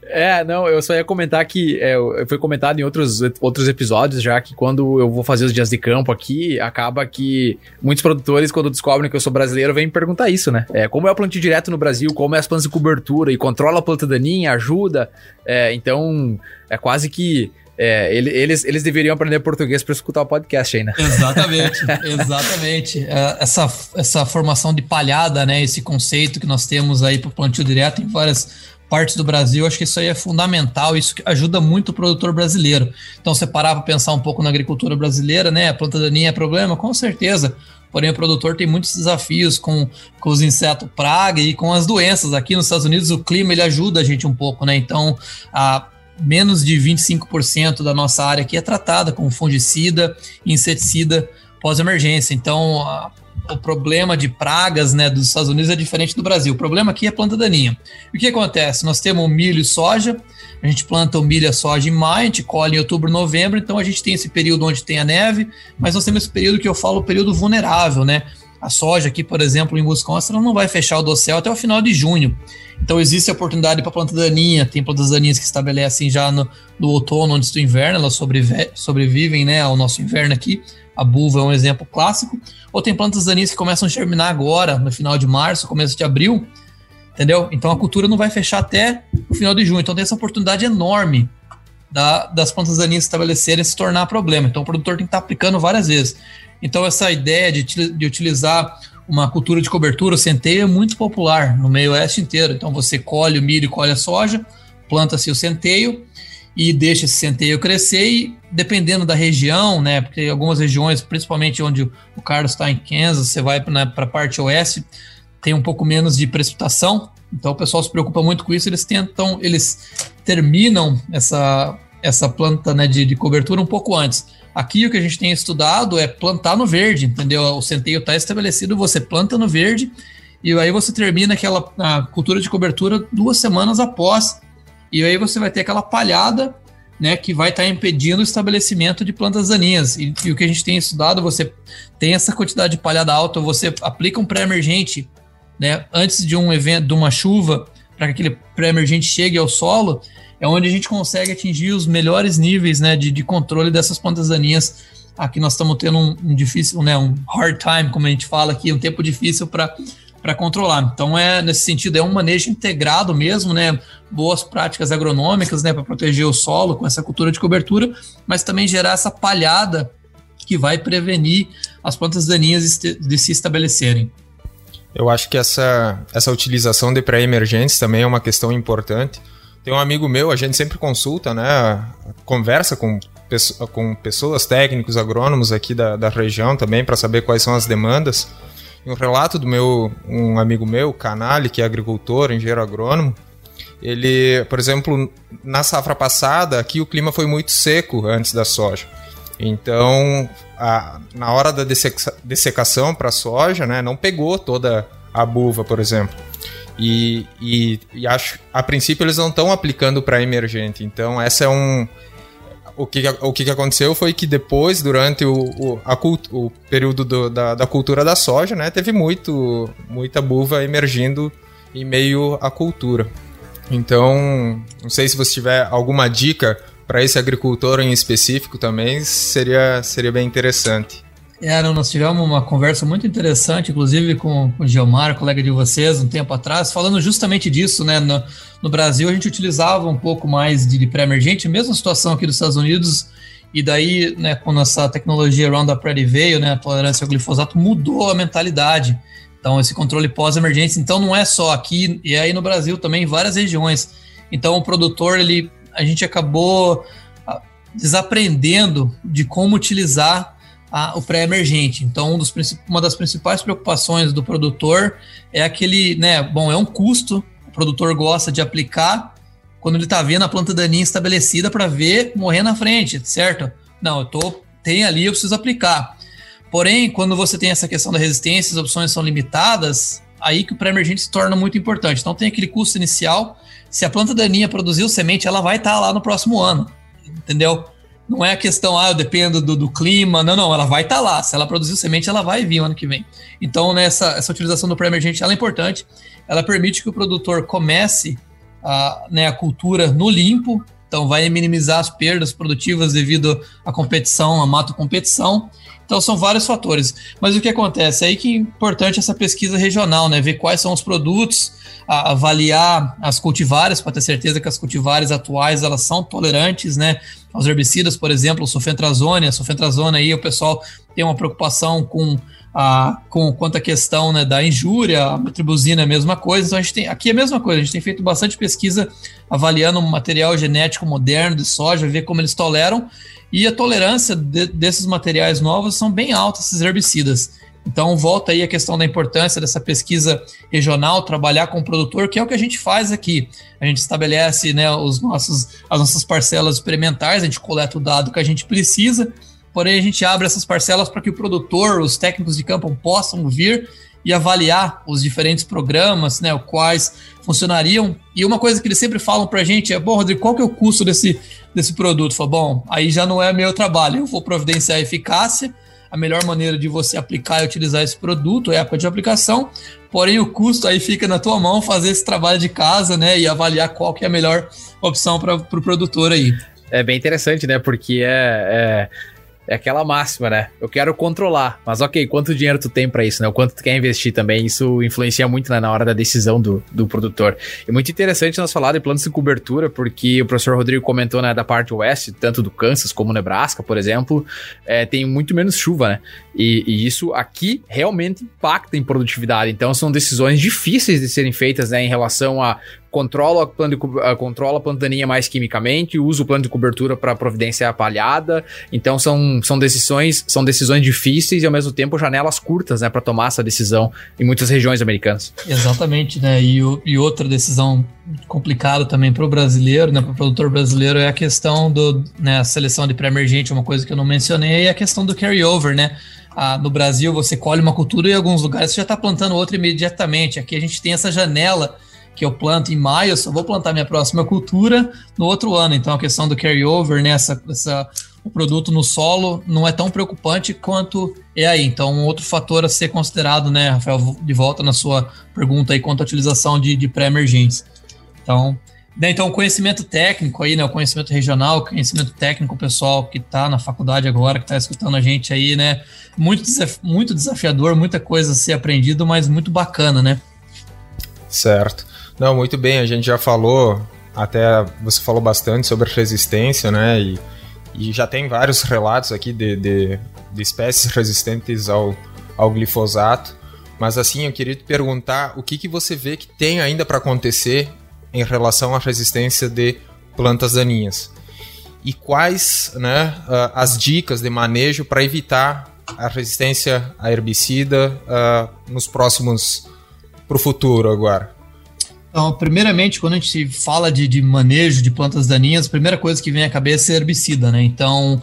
É, não, eu só ia comentar que é, foi comentado em outros, outros episódios já que quando eu vou fazer os dias de campo aqui, acaba que muitos produtores, quando descobrem que eu sou brasileiro, vêm me perguntar isso, né? É, como é o plantio direto no Brasil, como é as plantas de cobertura e controla a planta daninha, ajuda. É, então, é quase que é, eles, eles deveriam aprender português para escutar o podcast aí, né? Exatamente, [laughs] exatamente. É, essa, essa formação de palhada, né? Esse conceito que nós temos aí para o plantio direto em várias partes do Brasil, acho que isso aí é fundamental, isso ajuda muito o produtor brasileiro. Então, você parar para pensar um pouco na agricultura brasileira, né? A planta daninha é problema, com certeza. Porém, o produtor tem muitos desafios com, com os insetos praga e com as doenças. Aqui nos Estados Unidos, o clima ele ajuda a gente um pouco, né? Então, a menos de 25% da nossa área aqui é tratada com fungicida e inseticida pós-emergência. Então, a, o problema de pragas né, dos Estados Unidos é diferente do Brasil. O problema aqui é planta daninha. E o que acontece? Nós temos milho e soja, a gente planta o milho e a soja em maio, a gente colhe em outubro, novembro, então a gente tem esse período onde tem a neve, mas nós temos esse período que eu falo, período vulnerável, né? A soja aqui, por exemplo, em Wisconsin, não vai fechar o dossel até o final de junho. Então existe a oportunidade para planta daninha, tem plantas daninhas que estabelecem já no, no outono, antes do inverno, elas sobrevive, sobrevivem né, ao nosso inverno aqui. A buva é um exemplo clássico. Ou tem plantas daninhas que começam a germinar agora, no final de março, começo de abril, entendeu? Então a cultura não vai fechar até o final de junho. Então tem essa oportunidade enorme da, das plantas daninhas estabelecerem se tornar problema. Então o produtor tem que estar aplicando várias vezes. Então, essa ideia de, de utilizar uma cultura de cobertura, o centeio, é muito popular no meio oeste inteiro. Então, você colhe o milho e colhe a soja, planta-se o centeio e deixa esse centeio crescer e, dependendo da região, né, porque algumas regiões, principalmente onde o Carlos está em Kansas, você vai para né, a parte oeste, tem um pouco menos de precipitação, então o pessoal se preocupa muito com isso, eles tentam, eles terminam essa, essa planta né, de, de cobertura um pouco antes. Aqui o que a gente tem estudado é plantar no verde, entendeu? O centeio está estabelecido, você planta no verde e aí você termina aquela cultura de cobertura duas semanas após. E aí você vai ter aquela palhada, né, que vai estar tá impedindo o estabelecimento de plantas daninhas. E, e, o que a gente tem estudado, você tem essa quantidade de palhada alta, você aplica um pré-emergente, né, antes de um evento, de uma chuva, para que aquele pré-emergente chegue ao solo, é onde a gente consegue atingir os melhores níveis né, de, de controle dessas plantas daninhas. Aqui nós estamos tendo um, um, difícil, né, um hard time, como a gente fala aqui, um tempo difícil para controlar. Então é nesse sentido é um manejo integrado mesmo, né? Boas práticas agronômicas, né, para proteger o solo com essa cultura de cobertura, mas também gerar essa palhada que vai prevenir as plantas daninhas de se estabelecerem. Eu acho que essa, essa utilização de pré-emergentes também é uma questão importante. Tem um amigo meu, a gente sempre consulta, né? Conversa com, com pessoas, técnicos, agrônomos aqui da, da região também para saber quais são as demandas. E um relato do meu um amigo meu, Canali, que é agricultor, engenheiro agrônomo, ele, por exemplo, na safra passada, aqui o clima foi muito seco antes da soja. Então, a, na hora da desseca, dessecação para a soja, né, não pegou toda a buva, por exemplo. E, e, e acho, a princípio eles não estão aplicando para emergente. Então, essa é um. O que, o que aconteceu foi que depois, durante o, o, a cult, o período do, da, da cultura da soja, né, teve muito, muita buva emergindo em meio à cultura. Então, não sei se você tiver alguma dica para esse agricultor em específico também seria, seria bem interessante. É, nós tivemos uma conversa muito interessante, inclusive com, com o Gilmar, colega de vocês, um tempo atrás, falando justamente disso, né? No, no Brasil a gente utilizava um pouco mais de, de pré-emergente, mesma situação aqui dos Estados Unidos, e daí, né, quando essa tecnologia Roundup Ready veio, né, a tolerância ao glifosato mudou a mentalidade. Então, esse controle pós-emergência, então não é só aqui, e aí no Brasil também, em várias regiões. Então, o produtor, ele a gente acabou ah, desaprendendo de como utilizar a, o pré-emergente. Então, um dos, uma das principais preocupações do produtor é aquele, né? Bom, é um custo, o produtor gosta de aplicar quando ele está vendo a planta daninha estabelecida para ver morrer na frente, certo? Não, eu tô, tem ali, eu preciso aplicar. Porém, quando você tem essa questão da resistência, as opções são limitadas, aí que o pré-emergente se torna muito importante. Então, tem aquele custo inicial se a planta daninha produziu semente, ela vai estar tá lá no próximo ano, entendeu? Não é a questão, ah, eu dependo do, do clima, não, não, ela vai estar tá lá. Se ela produziu semente, ela vai vir o ano que vem. Então, nessa essa utilização do pré-emergente, ela é importante, ela permite que o produtor comece a, né, a cultura no limpo, então vai minimizar as perdas produtivas devido à competição, à mato competição, então são vários fatores. Mas o que acontece? É aí que é importante essa pesquisa regional, né? Ver quais são os produtos, avaliar as cultivares, para ter certeza que as cultivares atuais elas são tolerantes, né? Aos herbicidas, por exemplo, o sulfentrazone, a sulfentrazone aí o pessoal tem uma preocupação com a, com quanto à questão né, da injúria, a metribuzina é a mesma coisa. Então a gente tem aqui é a mesma coisa, a gente tem feito bastante pesquisa avaliando um material genético moderno de soja, ver como eles toleram e a tolerância de, desses materiais novos são bem altas, esses herbicidas. Então, volta aí a questão da importância dessa pesquisa regional, trabalhar com o produtor, que é o que a gente faz aqui. A gente estabelece né, os nossos, as nossas parcelas experimentais, a gente coleta o dado que a gente precisa, porém a gente abre essas parcelas para que o produtor, os técnicos de campo possam vir e avaliar os diferentes programas, né, quais funcionariam. E uma coisa que eles sempre falam para a gente é, bom, Rodrigo, qual que é o custo desse, desse produto? Fala, bom, aí já não é meu trabalho, eu vou providenciar a eficácia, a melhor maneira de você aplicar e utilizar esse produto é a época de aplicação, porém o custo aí fica na tua mão fazer esse trabalho de casa, né, e avaliar qual que é a melhor opção para o pro produtor aí. É bem interessante, né, porque é, é é aquela máxima, né? Eu quero controlar. Mas ok, quanto dinheiro tu tem para isso, né? O quanto tu quer investir também, isso influencia muito né, na hora da decisão do, do produtor. E muito interessante nós falar de planos de cobertura, porque o professor Rodrigo comentou né, da parte oeste, tanto do Kansas como Nebraska, por exemplo, é, tem muito menos chuva, né? E, e, isso aqui realmente impacta em produtividade. Então são decisões difíceis de serem feitas né, em relação a controla a, plano de, uh, controla a plantaninha mais quimicamente, usa o plano de cobertura para providência palhada. Então são, são decisões são decisões difíceis e ao mesmo tempo janelas curtas, né, para tomar essa decisão em muitas regiões americanas. Exatamente, né? E, e outra decisão complicada também para o brasileiro, né, para o produtor brasileiro é a questão do, né, a seleção de pré-emergente, uma coisa que eu não mencionei, é a questão do carryover, né? Ah, no Brasil você colhe uma cultura e em alguns lugares você já está plantando outra imediatamente. Aqui a gente tem essa janela que eu planto em maio, eu só vou plantar minha próxima cultura no outro ano. Então a questão do carryover, né, essa, essa, o produto no solo não é tão preocupante quanto é aí. Então, um outro fator a ser considerado, né, Rafael, de volta na sua pergunta aí quanto à utilização de, de pré-emergentes. Então, Né, então, conhecimento técnico aí, né? O conhecimento regional, conhecimento técnico, pessoal que está na faculdade agora, que está escutando a gente aí, né? Muito, desaf muito desafiador, muita coisa a ser aprendido, mas muito bacana, né? Certo. Não, muito bem, a gente já falou, até você falou bastante sobre resistência, né? E, e já tem vários relatos aqui de, de, de espécies resistentes ao, ao glifosato. Mas assim, eu queria te perguntar o que, que você vê que tem ainda para acontecer em relação à resistência de plantas daninhas. E quais né, as dicas de manejo para evitar a resistência a herbicida uh, nos próximos. para o futuro agora? Então, primeiramente, quando a gente fala de, de, manejo de plantas daninhas, a primeira coisa que vem à cabeça é herbicida, né? Então,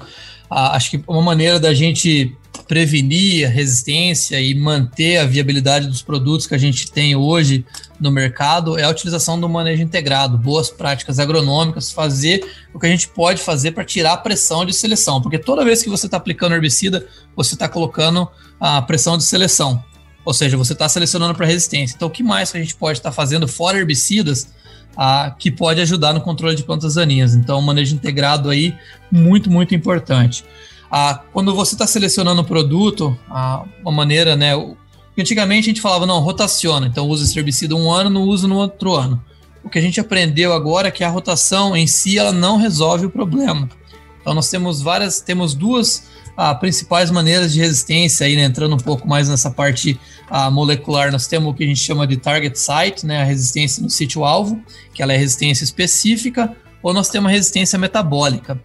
a, acho que uma maneira da gente prevenir a resistência e manter a viabilidade dos produtos que a gente tem hoje no mercado é a utilização do manejo integrado, boas práticas agronômicas, fazer o que a gente pode fazer para tirar a pressão de seleção, porque toda vez que você está aplicando herbicida, você está colocando a pressão de seleção, ou seja, você está selecionando para resistência. Então, o que mais que a gente pode estar tá fazendo fora herbicidas ah, que pode ajudar no controle de plantas daninhas? Então, o manejo integrado aí muito, muito importante. Ah, quando você está selecionando o produto, ah, uma maneira, né? Antigamente a gente falava, não, rotaciona, então usa esse herbicida um ano, não usa no outro ano. O que a gente aprendeu agora é que a rotação em si ela não resolve o problema. Então nós temos várias, temos duas ah, principais maneiras de resistência aí, né, entrando um pouco mais nessa parte ah, molecular, nós temos o que a gente chama de target site, né, a resistência no sítio alvo, que ela é resistência específica, ou nós temos a resistência metabólica.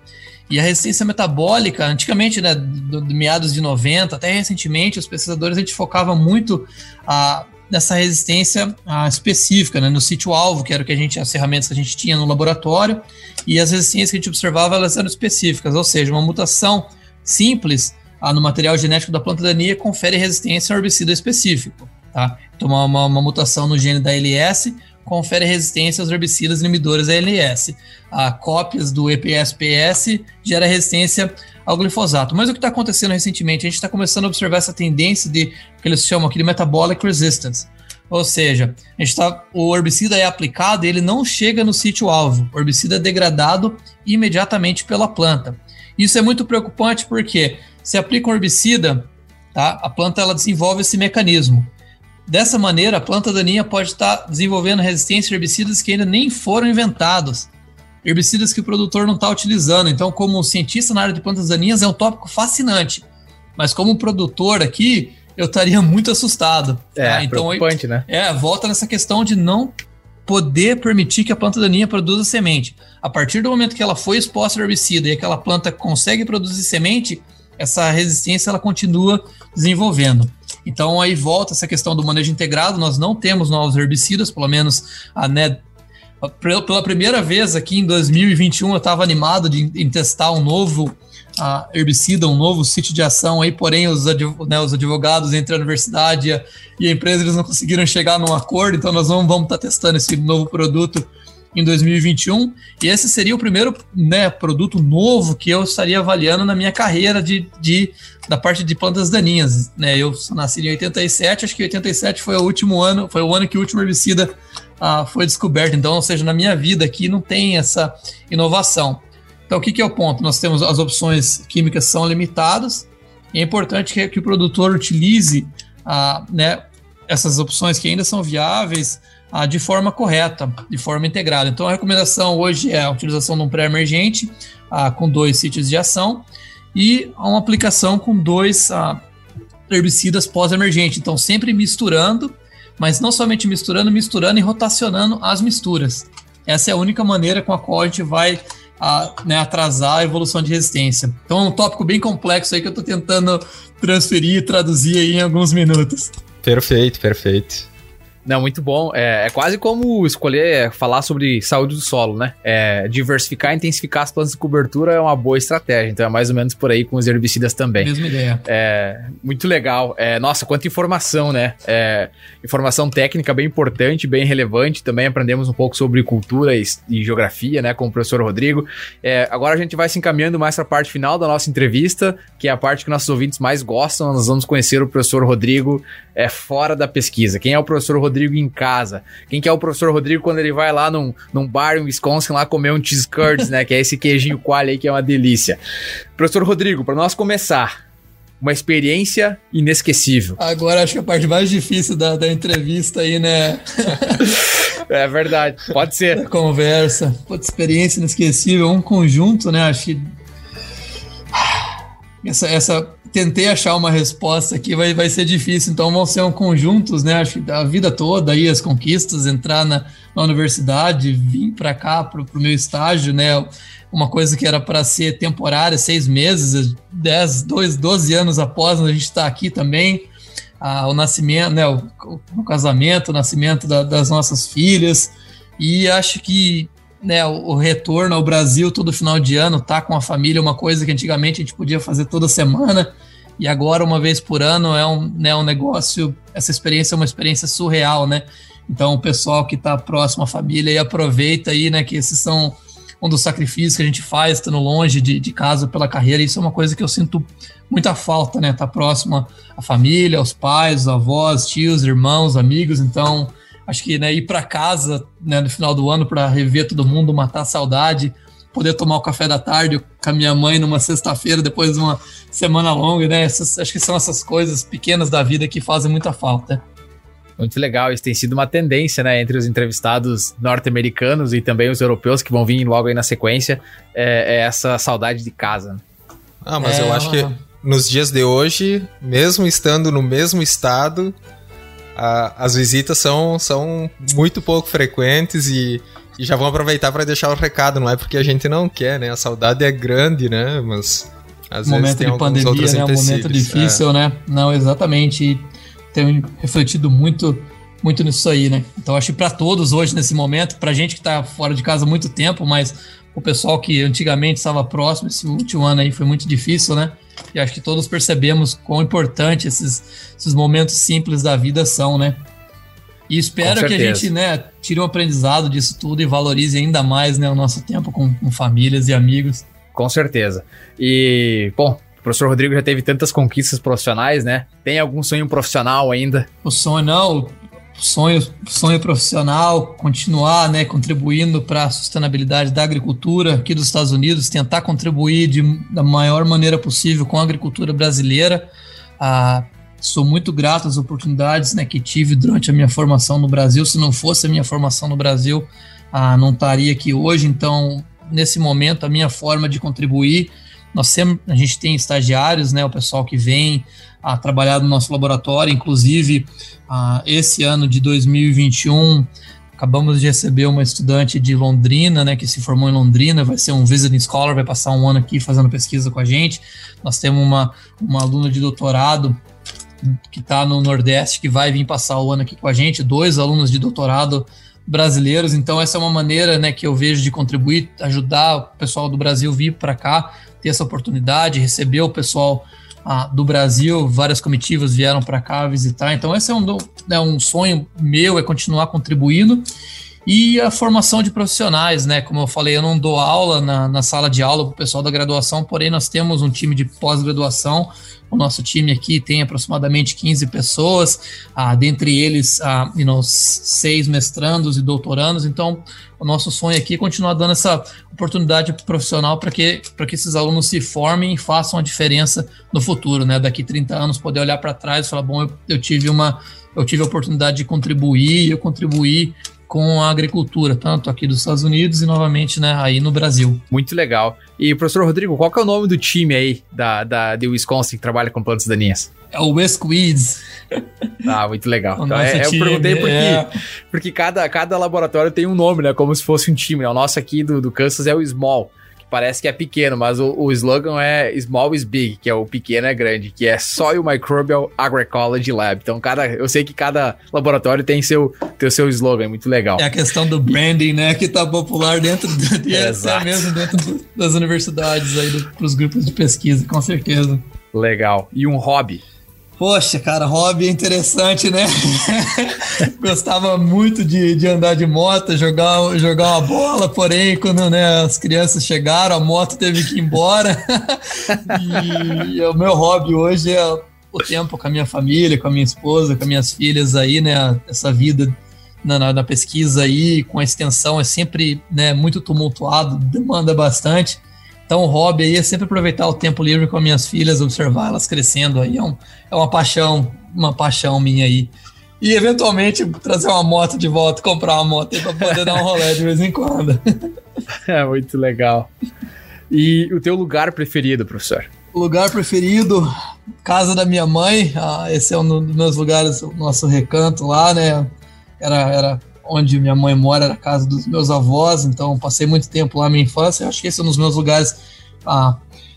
E a resistência metabólica, antigamente, né, do, do meados de 90, até recentemente, os pesquisadores a gente focava muito a, nessa resistência a, específica, né, no sítio-alvo, que era o que a gente, as ferramentas que a gente tinha no laboratório, e as resistências que a gente observava, elas eram específicas, ou seja, uma mutação simples a, no material genético da planta daninha confere resistência a um herbicida específico. Tá? Então, uma, uma, uma mutação no gene da LS confere resistência aos herbicidas inibidores ALS. A cópias do EPS-PS gera resistência ao glifosato. Mas o que está acontecendo recentemente? A gente está começando a observar essa tendência de que eles chamam aqui de metabolic resistance. Ou seja, a gente tá, o herbicida é aplicado e ele não chega no sítio-alvo. O herbicida é degradado imediatamente pela planta. Isso é muito preocupante porque se aplica um herbicida, tá, a planta ela desenvolve esse mecanismo. Dessa maneira, a planta daninha pode estar desenvolvendo resistência a herbicidas que ainda nem foram inventados, herbicidas que o produtor não está utilizando. Então, como cientista na área de plantas daninhas, é um tópico fascinante. Mas como produtor aqui, eu estaria [laughs] muito assustado. É, tá? então, preocupante, né? É, volta nessa questão de não poder permitir que a planta daninha produza semente. A partir do momento que ela foi exposta ao herbicida e aquela planta consegue produzir semente, essa resistência ela continua desenvolvendo. Então aí volta essa questão do manejo integrado, nós não temos novos herbicidas, pelo menos a né, pela primeira vez aqui em 2021 eu estava animado de, em testar um novo uh, herbicida, um novo sítio de ação aí, porém os, né, os advogados entre a universidade e a, e a, empresa eles não conseguiram chegar num acordo, então nós vamos estar tá testando esse novo produto em 2021 e esse seria o primeiro né, produto novo que eu estaria avaliando na minha carreira de, de da parte de plantas daninhas. Né? Eu nasci em 87, acho que 87 foi o último ano, foi o ano que o último herbicida ah, foi descoberto. Então, ou seja, na minha vida aqui não tem essa inovação. Então, o que, que é o ponto? Nós temos as opções químicas são limitadas. E é importante que, que o produtor utilize ah, né, essas opções que ainda são viáveis ah, de forma correta, de forma integrada. Então a recomendação hoje é a utilização de um pré-emergente ah, com dois sítios de ação e uma aplicação com dois herbicidas pós-emergente. Então sempre misturando, mas não somente misturando, misturando e rotacionando as misturas. Essa é a única maneira com a qual a gente vai a, né, atrasar a evolução de resistência. Então é um tópico bem complexo aí que eu estou tentando transferir e traduzir aí em alguns minutos. Perfeito, perfeito. Não, muito bom. É, é, quase como escolher falar sobre saúde do solo, né? É, diversificar e intensificar as plantas de cobertura é uma boa estratégia. Então é mais ou menos por aí com os herbicidas também. Mesma ideia. É, muito legal. É, nossa, quanta informação, né? É, informação técnica bem importante, bem relevante. Também aprendemos um pouco sobre cultura e, e geografia, né? Com o professor Rodrigo. É, agora a gente vai se encaminhando mais para a parte final da nossa entrevista, que é a parte que nossos ouvintes mais gostam. Nós vamos conhecer o professor Rodrigo é, fora da pesquisa. Quem é o professor Rodrigo? Rodrigo em casa. Quem que é o professor Rodrigo quando ele vai lá num, num bar em Wisconsin lá comer um cheese curds, né? Que é esse queijinho coalho aí que é uma delícia. Professor Rodrigo, para nós começar, uma experiência inesquecível. Agora acho que a parte mais difícil da, da entrevista aí, né? [laughs] é verdade, pode ser. Da conversa. Pô, experiência inesquecível, um conjunto, né? Acho que. Essa, essa tentei achar uma resposta aqui, vai, vai ser difícil. Então vão ser um conjuntos, né? Acho que a vida toda aí, as conquistas, entrar na, na universidade, vir para cá, para o meu estágio, né? Uma coisa que era para ser temporária, seis meses, dez, dois, doze anos após a gente estar tá aqui também. Ah, o nascimento, né? O, o casamento, o nascimento da, das nossas filhas. E acho que né, o, retorno ao Brasil todo final de ano, tá com a família, uma coisa que antigamente a gente podia fazer toda semana e agora uma vez por ano é um, né, um negócio, essa experiência é uma experiência surreal, né? Então o pessoal que está próximo à família e aproveita aí, né, que esses são um dos sacrifícios que a gente faz estando longe de, de casa pela carreira, isso é uma coisa que eu sinto muita falta, né? Tá próximo à família, aos pais, avós, tios, irmãos, amigos, então acho que né, ir para casa né, no final do ano para rever todo mundo, matar a saudade, poder tomar o café da tarde com a minha mãe numa sexta-feira, depois de uma semana longa, né? Essas, acho que são essas coisas pequenas da vida que fazem muita falta. Muito legal, isso tem sido uma tendência, né, entre os entrevistados norte-americanos e também os europeus que vão vir logo aí na sequência, é, é essa saudade de casa. Ah, mas é, eu acho que nos dias de hoje, mesmo estando no mesmo estado, a, as visitas são, são muito pouco frequentes e e já vão aproveitar para deixar o recado, não é porque a gente não quer, né? A saudade é grande, né? Mas às momento vezes de pandemia, né? Um momento difícil, é. né? Não, exatamente. E tenho refletido muito muito nisso aí, né? Então acho que para todos hoje nesse momento, para gente que está fora de casa há muito tempo, mas o pessoal que antigamente estava próximo, esse último ano aí foi muito difícil, né? E acho que todos percebemos quão importante esses, esses momentos simples da vida são, né? E espero que a gente né, tire um aprendizado disso tudo e valorize ainda mais né, o nosso tempo com, com famílias e amigos. Com certeza. E, bom, o professor Rodrigo já teve tantas conquistas profissionais, né? Tem algum sonho profissional ainda? O sonho não, sonho, sonho profissional, continuar, né, contribuindo para a sustentabilidade da agricultura aqui dos Estados Unidos, tentar contribuir de, da maior maneira possível com a agricultura brasileira. Ah, Sou muito grato às oportunidades né, que tive durante a minha formação no Brasil. Se não fosse a minha formação no Brasil, ah, não estaria aqui hoje. Então, nesse momento, a minha forma de contribuir, nós sempre, a gente tem estagiários, né, o pessoal que vem a trabalhar no nosso laboratório. Inclusive, ah, esse ano de 2021, acabamos de receber uma estudante de Londrina, né, que se formou em Londrina, vai ser um visiting scholar, vai passar um ano aqui fazendo pesquisa com a gente. Nós temos uma, uma aluna de doutorado que está no Nordeste, que vai vir passar o ano aqui com a gente, dois alunos de doutorado brasileiros. Então, essa é uma maneira né, que eu vejo de contribuir, ajudar o pessoal do Brasil vir para cá, ter essa oportunidade, receber o pessoal do Brasil, várias comitivas vieram para cá visitar. Então, esse é um, é um sonho meu, é continuar contribuindo. E a formação de profissionais, né? Como eu falei, eu não dou aula na, na sala de aula para o pessoal da graduação, porém nós temos um time de pós-graduação o nosso time aqui tem aproximadamente 15 pessoas, ah, dentre eles ah, you know, seis mestrandos e doutorandos. Então, o nosso sonho aqui é continuar dando essa oportunidade profissional para que, que esses alunos se formem e façam a diferença no futuro. Né? Daqui 30 anos, poder olhar para trás e falar: bom, eu, eu tive uma. Eu tive a oportunidade de contribuir, eu contribuí com a agricultura, tanto aqui dos Estados Unidos e novamente né, aí no Brasil. Muito legal. E, professor Rodrigo, qual que é o nome do time aí da, da, de Wisconsin que trabalha com plantas daninhas? É o Wesqueeds. [laughs] Ah, muito legal. Então, é, eu perguntei porque, é... porque cada, cada laboratório tem um nome, né? Como se fosse um time. Né? O nosso aqui do, do Kansas é o Small parece que é pequeno, mas o, o slogan é Small is Big, que é o pequeno é grande, que é Soil Microbial Agroecology Lab. Então, cada, eu sei que cada laboratório tem seu, tem seu slogan, é muito legal. É a questão do branding, né, que tá popular dentro de, é, até mesmo dentro das universidades aí, para os grupos de pesquisa, com certeza. Legal. E um hobby? Poxa, cara, hobby é interessante, né? [laughs] Gostava muito de, de andar de moto, jogar, jogar uma bola, porém, quando né, as crianças chegaram, a moto teve que ir embora. e, [laughs] e o meu hobby hoje é pouco tempo com a minha família, com a minha esposa, com as minhas filhas aí, né? Essa vida na, na, na pesquisa aí, com a extensão, é sempre né, muito tumultuado, demanda bastante. Então o hobby aí é sempre aproveitar o tempo livre com as minhas filhas, observar elas crescendo aí. É, um, é uma paixão, uma paixão minha aí. E eventualmente trazer uma moto de volta, comprar uma moto aí pra poder dar um rolê de vez em quando. [laughs] É muito legal. E o teu lugar preferido, professor? Lugar preferido, casa da minha mãe. Ah, esse é um dos meus lugares, o nosso recanto lá, né? Era, era onde minha mãe mora, era a casa dos meus avós, então passei muito tempo lá na minha infância. Acho que esse é um dos meus lugares ah,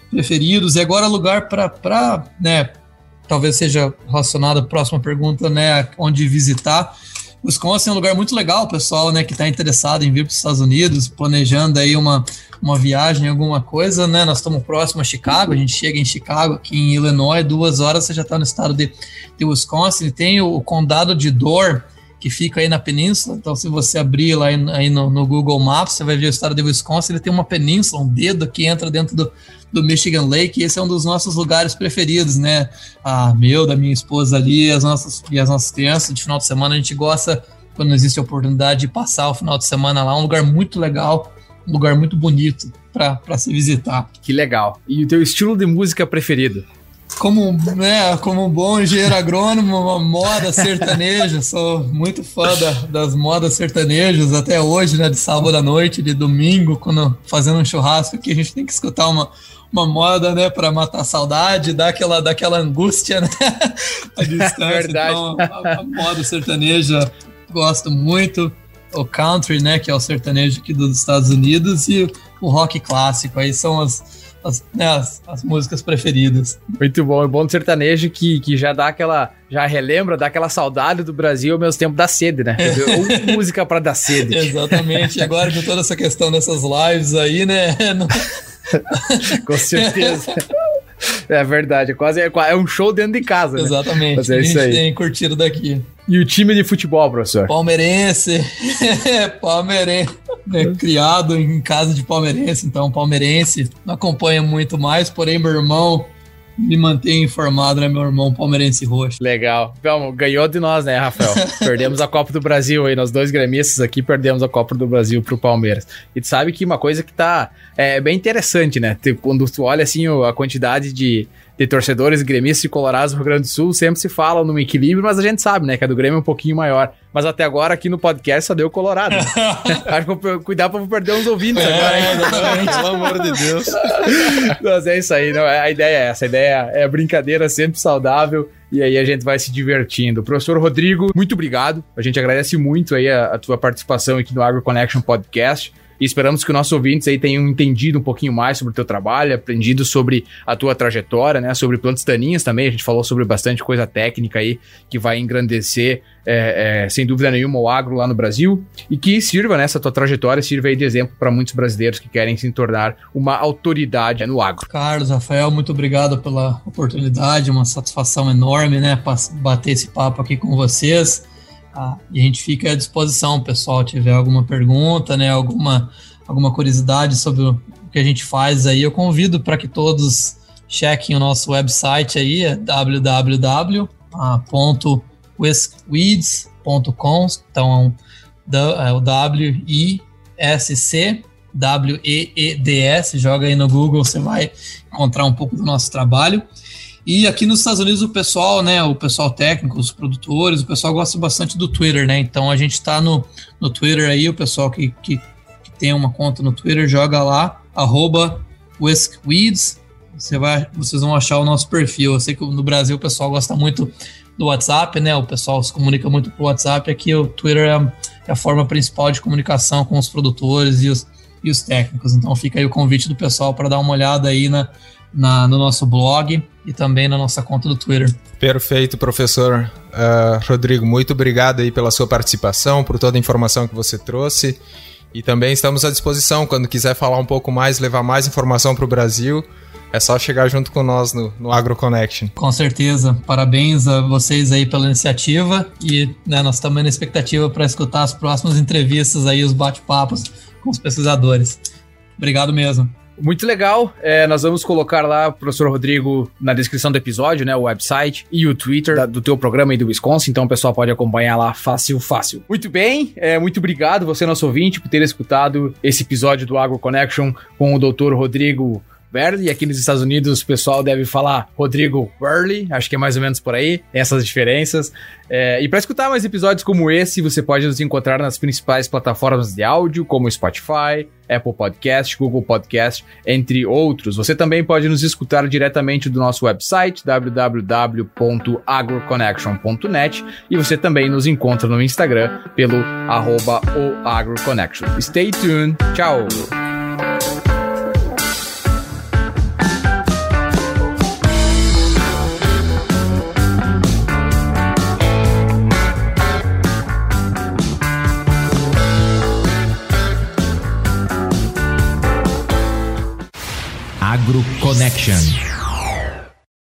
preferidos. E agora, lugar para, né, talvez seja relacionado à próxima pergunta, né, onde visitar. Wisconsin é um lugar muito legal, pessoal, né, que está interessado em vir para os Estados Unidos, planejando aí uma, uma viagem, alguma coisa, né? Nós estamos próximo a Chicago, a gente chega em Chicago, aqui em Illinois, duas horas você já está no estado de, de Wisconsin. Tem o, o condado de Door, que fica aí na península. Então, se você abrir lá aí no, no, Google Maps, você vai ver o estado de Wisconsin. Ele tem uma península, um dedo que entra dentro do, do Michigan Lake. E esse é um dos nossos lugares preferidos, né? Ah, meu, da minha esposa ali, as nossas, e as nossas crianças. De final de semana, a gente gosta, quando existe a oportunidade, de passar o final de semana lá. Um lugar muito legal, um lugar muito bonito para se visitar. Que legal. E o teu estilo de música preferido? Como, né, como um bom engenheiro agrônomo, uma moda sertaneja, sou muito fã da, das modas sertanejas até hoje, né, de sábado à noite, de domingo, quando fazendo um churrasco aqui, a gente tem que escutar uma, uma moda, né, para matar a saudade, dar aquela, daquela angústia, né, [laughs] a distância. Verdade. Então, a, a moda sertaneja gosto muito, o country, né, que é o sertanejo aqui dos Estados Unidos, e o rock clássico, aí são as as, né, as, as, músicas preferidas. Muito bom, é bom do sertanejo que, que já dá aquela, já relembra, dá aquela saudade do Brasil ao mesmo tempo da sede, né? [laughs] Ou música para dar sede. Exatamente, agora com toda essa questão dessas lives aí, né? [laughs] com certeza. [laughs] [laughs] É verdade, é quase é, é um show dentro de casa. Né? Exatamente. Mas é a gente tem curtido daqui. E o time de futebol, professor? Palmeirense. [laughs] palmeirense. É, criado em casa de palmeirense, então palmeirense. Não acompanha muito mais, porém meu irmão me mantém informado, né, meu irmão palmeirense roxo. Legal. Vamos, ganhou de nós, né, Rafael? [laughs] perdemos a Copa do Brasil aí, nós dois gremistas aqui perdemos a Copa do Brasil pro Palmeiras. E tu sabe que uma coisa que tá é, bem interessante, né? Tipo, quando tu olha assim a quantidade de de torcedores gremistas e colorados do Rio Grande do Sul sempre se fala num equilíbrio, mas a gente sabe, né, que a do Grêmio é um pouquinho maior. Mas até agora aqui no podcast só deu colorado. [laughs] Acho que vou cuidar pra não perder uns ouvintes é, agora, hein? [laughs] Pelo amor de Deus. mas é isso aí, não, a ideia é essa. A ideia é brincadeira sempre saudável e aí a gente vai se divertindo. Professor Rodrigo, muito obrigado. A gente agradece muito aí a, a tua participação aqui no Agro Connection Podcast. E esperamos que nossos ouvintes aí tenham entendido um pouquinho mais sobre o teu trabalho, aprendido sobre a tua trajetória, né? Sobre plantas daninhas também. A gente falou sobre bastante coisa técnica aí que vai engrandecer, é, é, sem dúvida nenhuma, o agro lá no Brasil e que sirva né, tua trajetória, sirva aí de exemplo para muitos brasileiros que querem se tornar uma autoridade no agro. Carlos, Rafael, muito obrigado pela oportunidade, uma satisfação enorme, né? Bater esse papo aqui com vocês. Ah, e a gente fica à disposição, pessoal, tiver alguma pergunta, né, alguma, alguma curiosidade sobre o que a gente faz aí, eu convido para que todos chequem o nosso website aí, é www.whiskweeds.com, então é o W-I-S-C W-E-E-D-S, joga aí no Google, você vai encontrar um pouco do nosso trabalho. E aqui nos Estados Unidos o pessoal, né, o pessoal técnico, os produtores, o pessoal gosta bastante do Twitter, né? Então a gente está no, no Twitter aí, o pessoal que, que, que, tem uma conta no Twitter, joga lá, arroba WhiskWeeds, você vai, vocês vão achar o nosso perfil. Eu sei que no Brasil o pessoal gosta muito do WhatsApp, né? O pessoal se comunica muito pelo WhatsApp. Aqui o Twitter é a, é forma principal de comunicação com os produtores e os, e os técnicos. Então fica aí o convite do pessoal para dar uma olhada aí na, na, no nosso blog e também na nossa conta do Twitter. Perfeito, professor uh, Rodrigo. Muito obrigado aí pela sua participação, por toda a informação que você trouxe. E também estamos à disposição quando quiser falar um pouco mais, levar mais informação para o Brasil. É só chegar junto com nós no, no Agro Connection. Com certeza. Parabéns a vocês aí pela iniciativa e né, nós estamos na expectativa para escutar as próximas entrevistas aí, os bate-papos com os pesquisadores. Obrigado mesmo. Muito legal. É, nós vamos colocar lá, professor Rodrigo, na descrição do episódio, né? O website e o Twitter da, do teu programa aí do Wisconsin. Então o pessoal pode acompanhar lá fácil, fácil. Muito bem. É, muito obrigado, você, nosso ouvinte, por ter escutado esse episódio do Agro Connection com o doutor Rodrigo Verley. Aqui nos Estados Unidos o pessoal deve falar Rodrigo Verley, acho que é mais ou menos por aí, essas diferenças. É, e para escutar mais episódios como esse, você pode nos encontrar nas principais plataformas de áudio, como Spotify, Apple Podcast, Google Podcast, entre outros. Você também pode nos escutar diretamente do nosso website www.agroconnection.net e você também nos encontra no Instagram pelo arroba agroconnection. Stay tuned. Tchau! Agro Connection.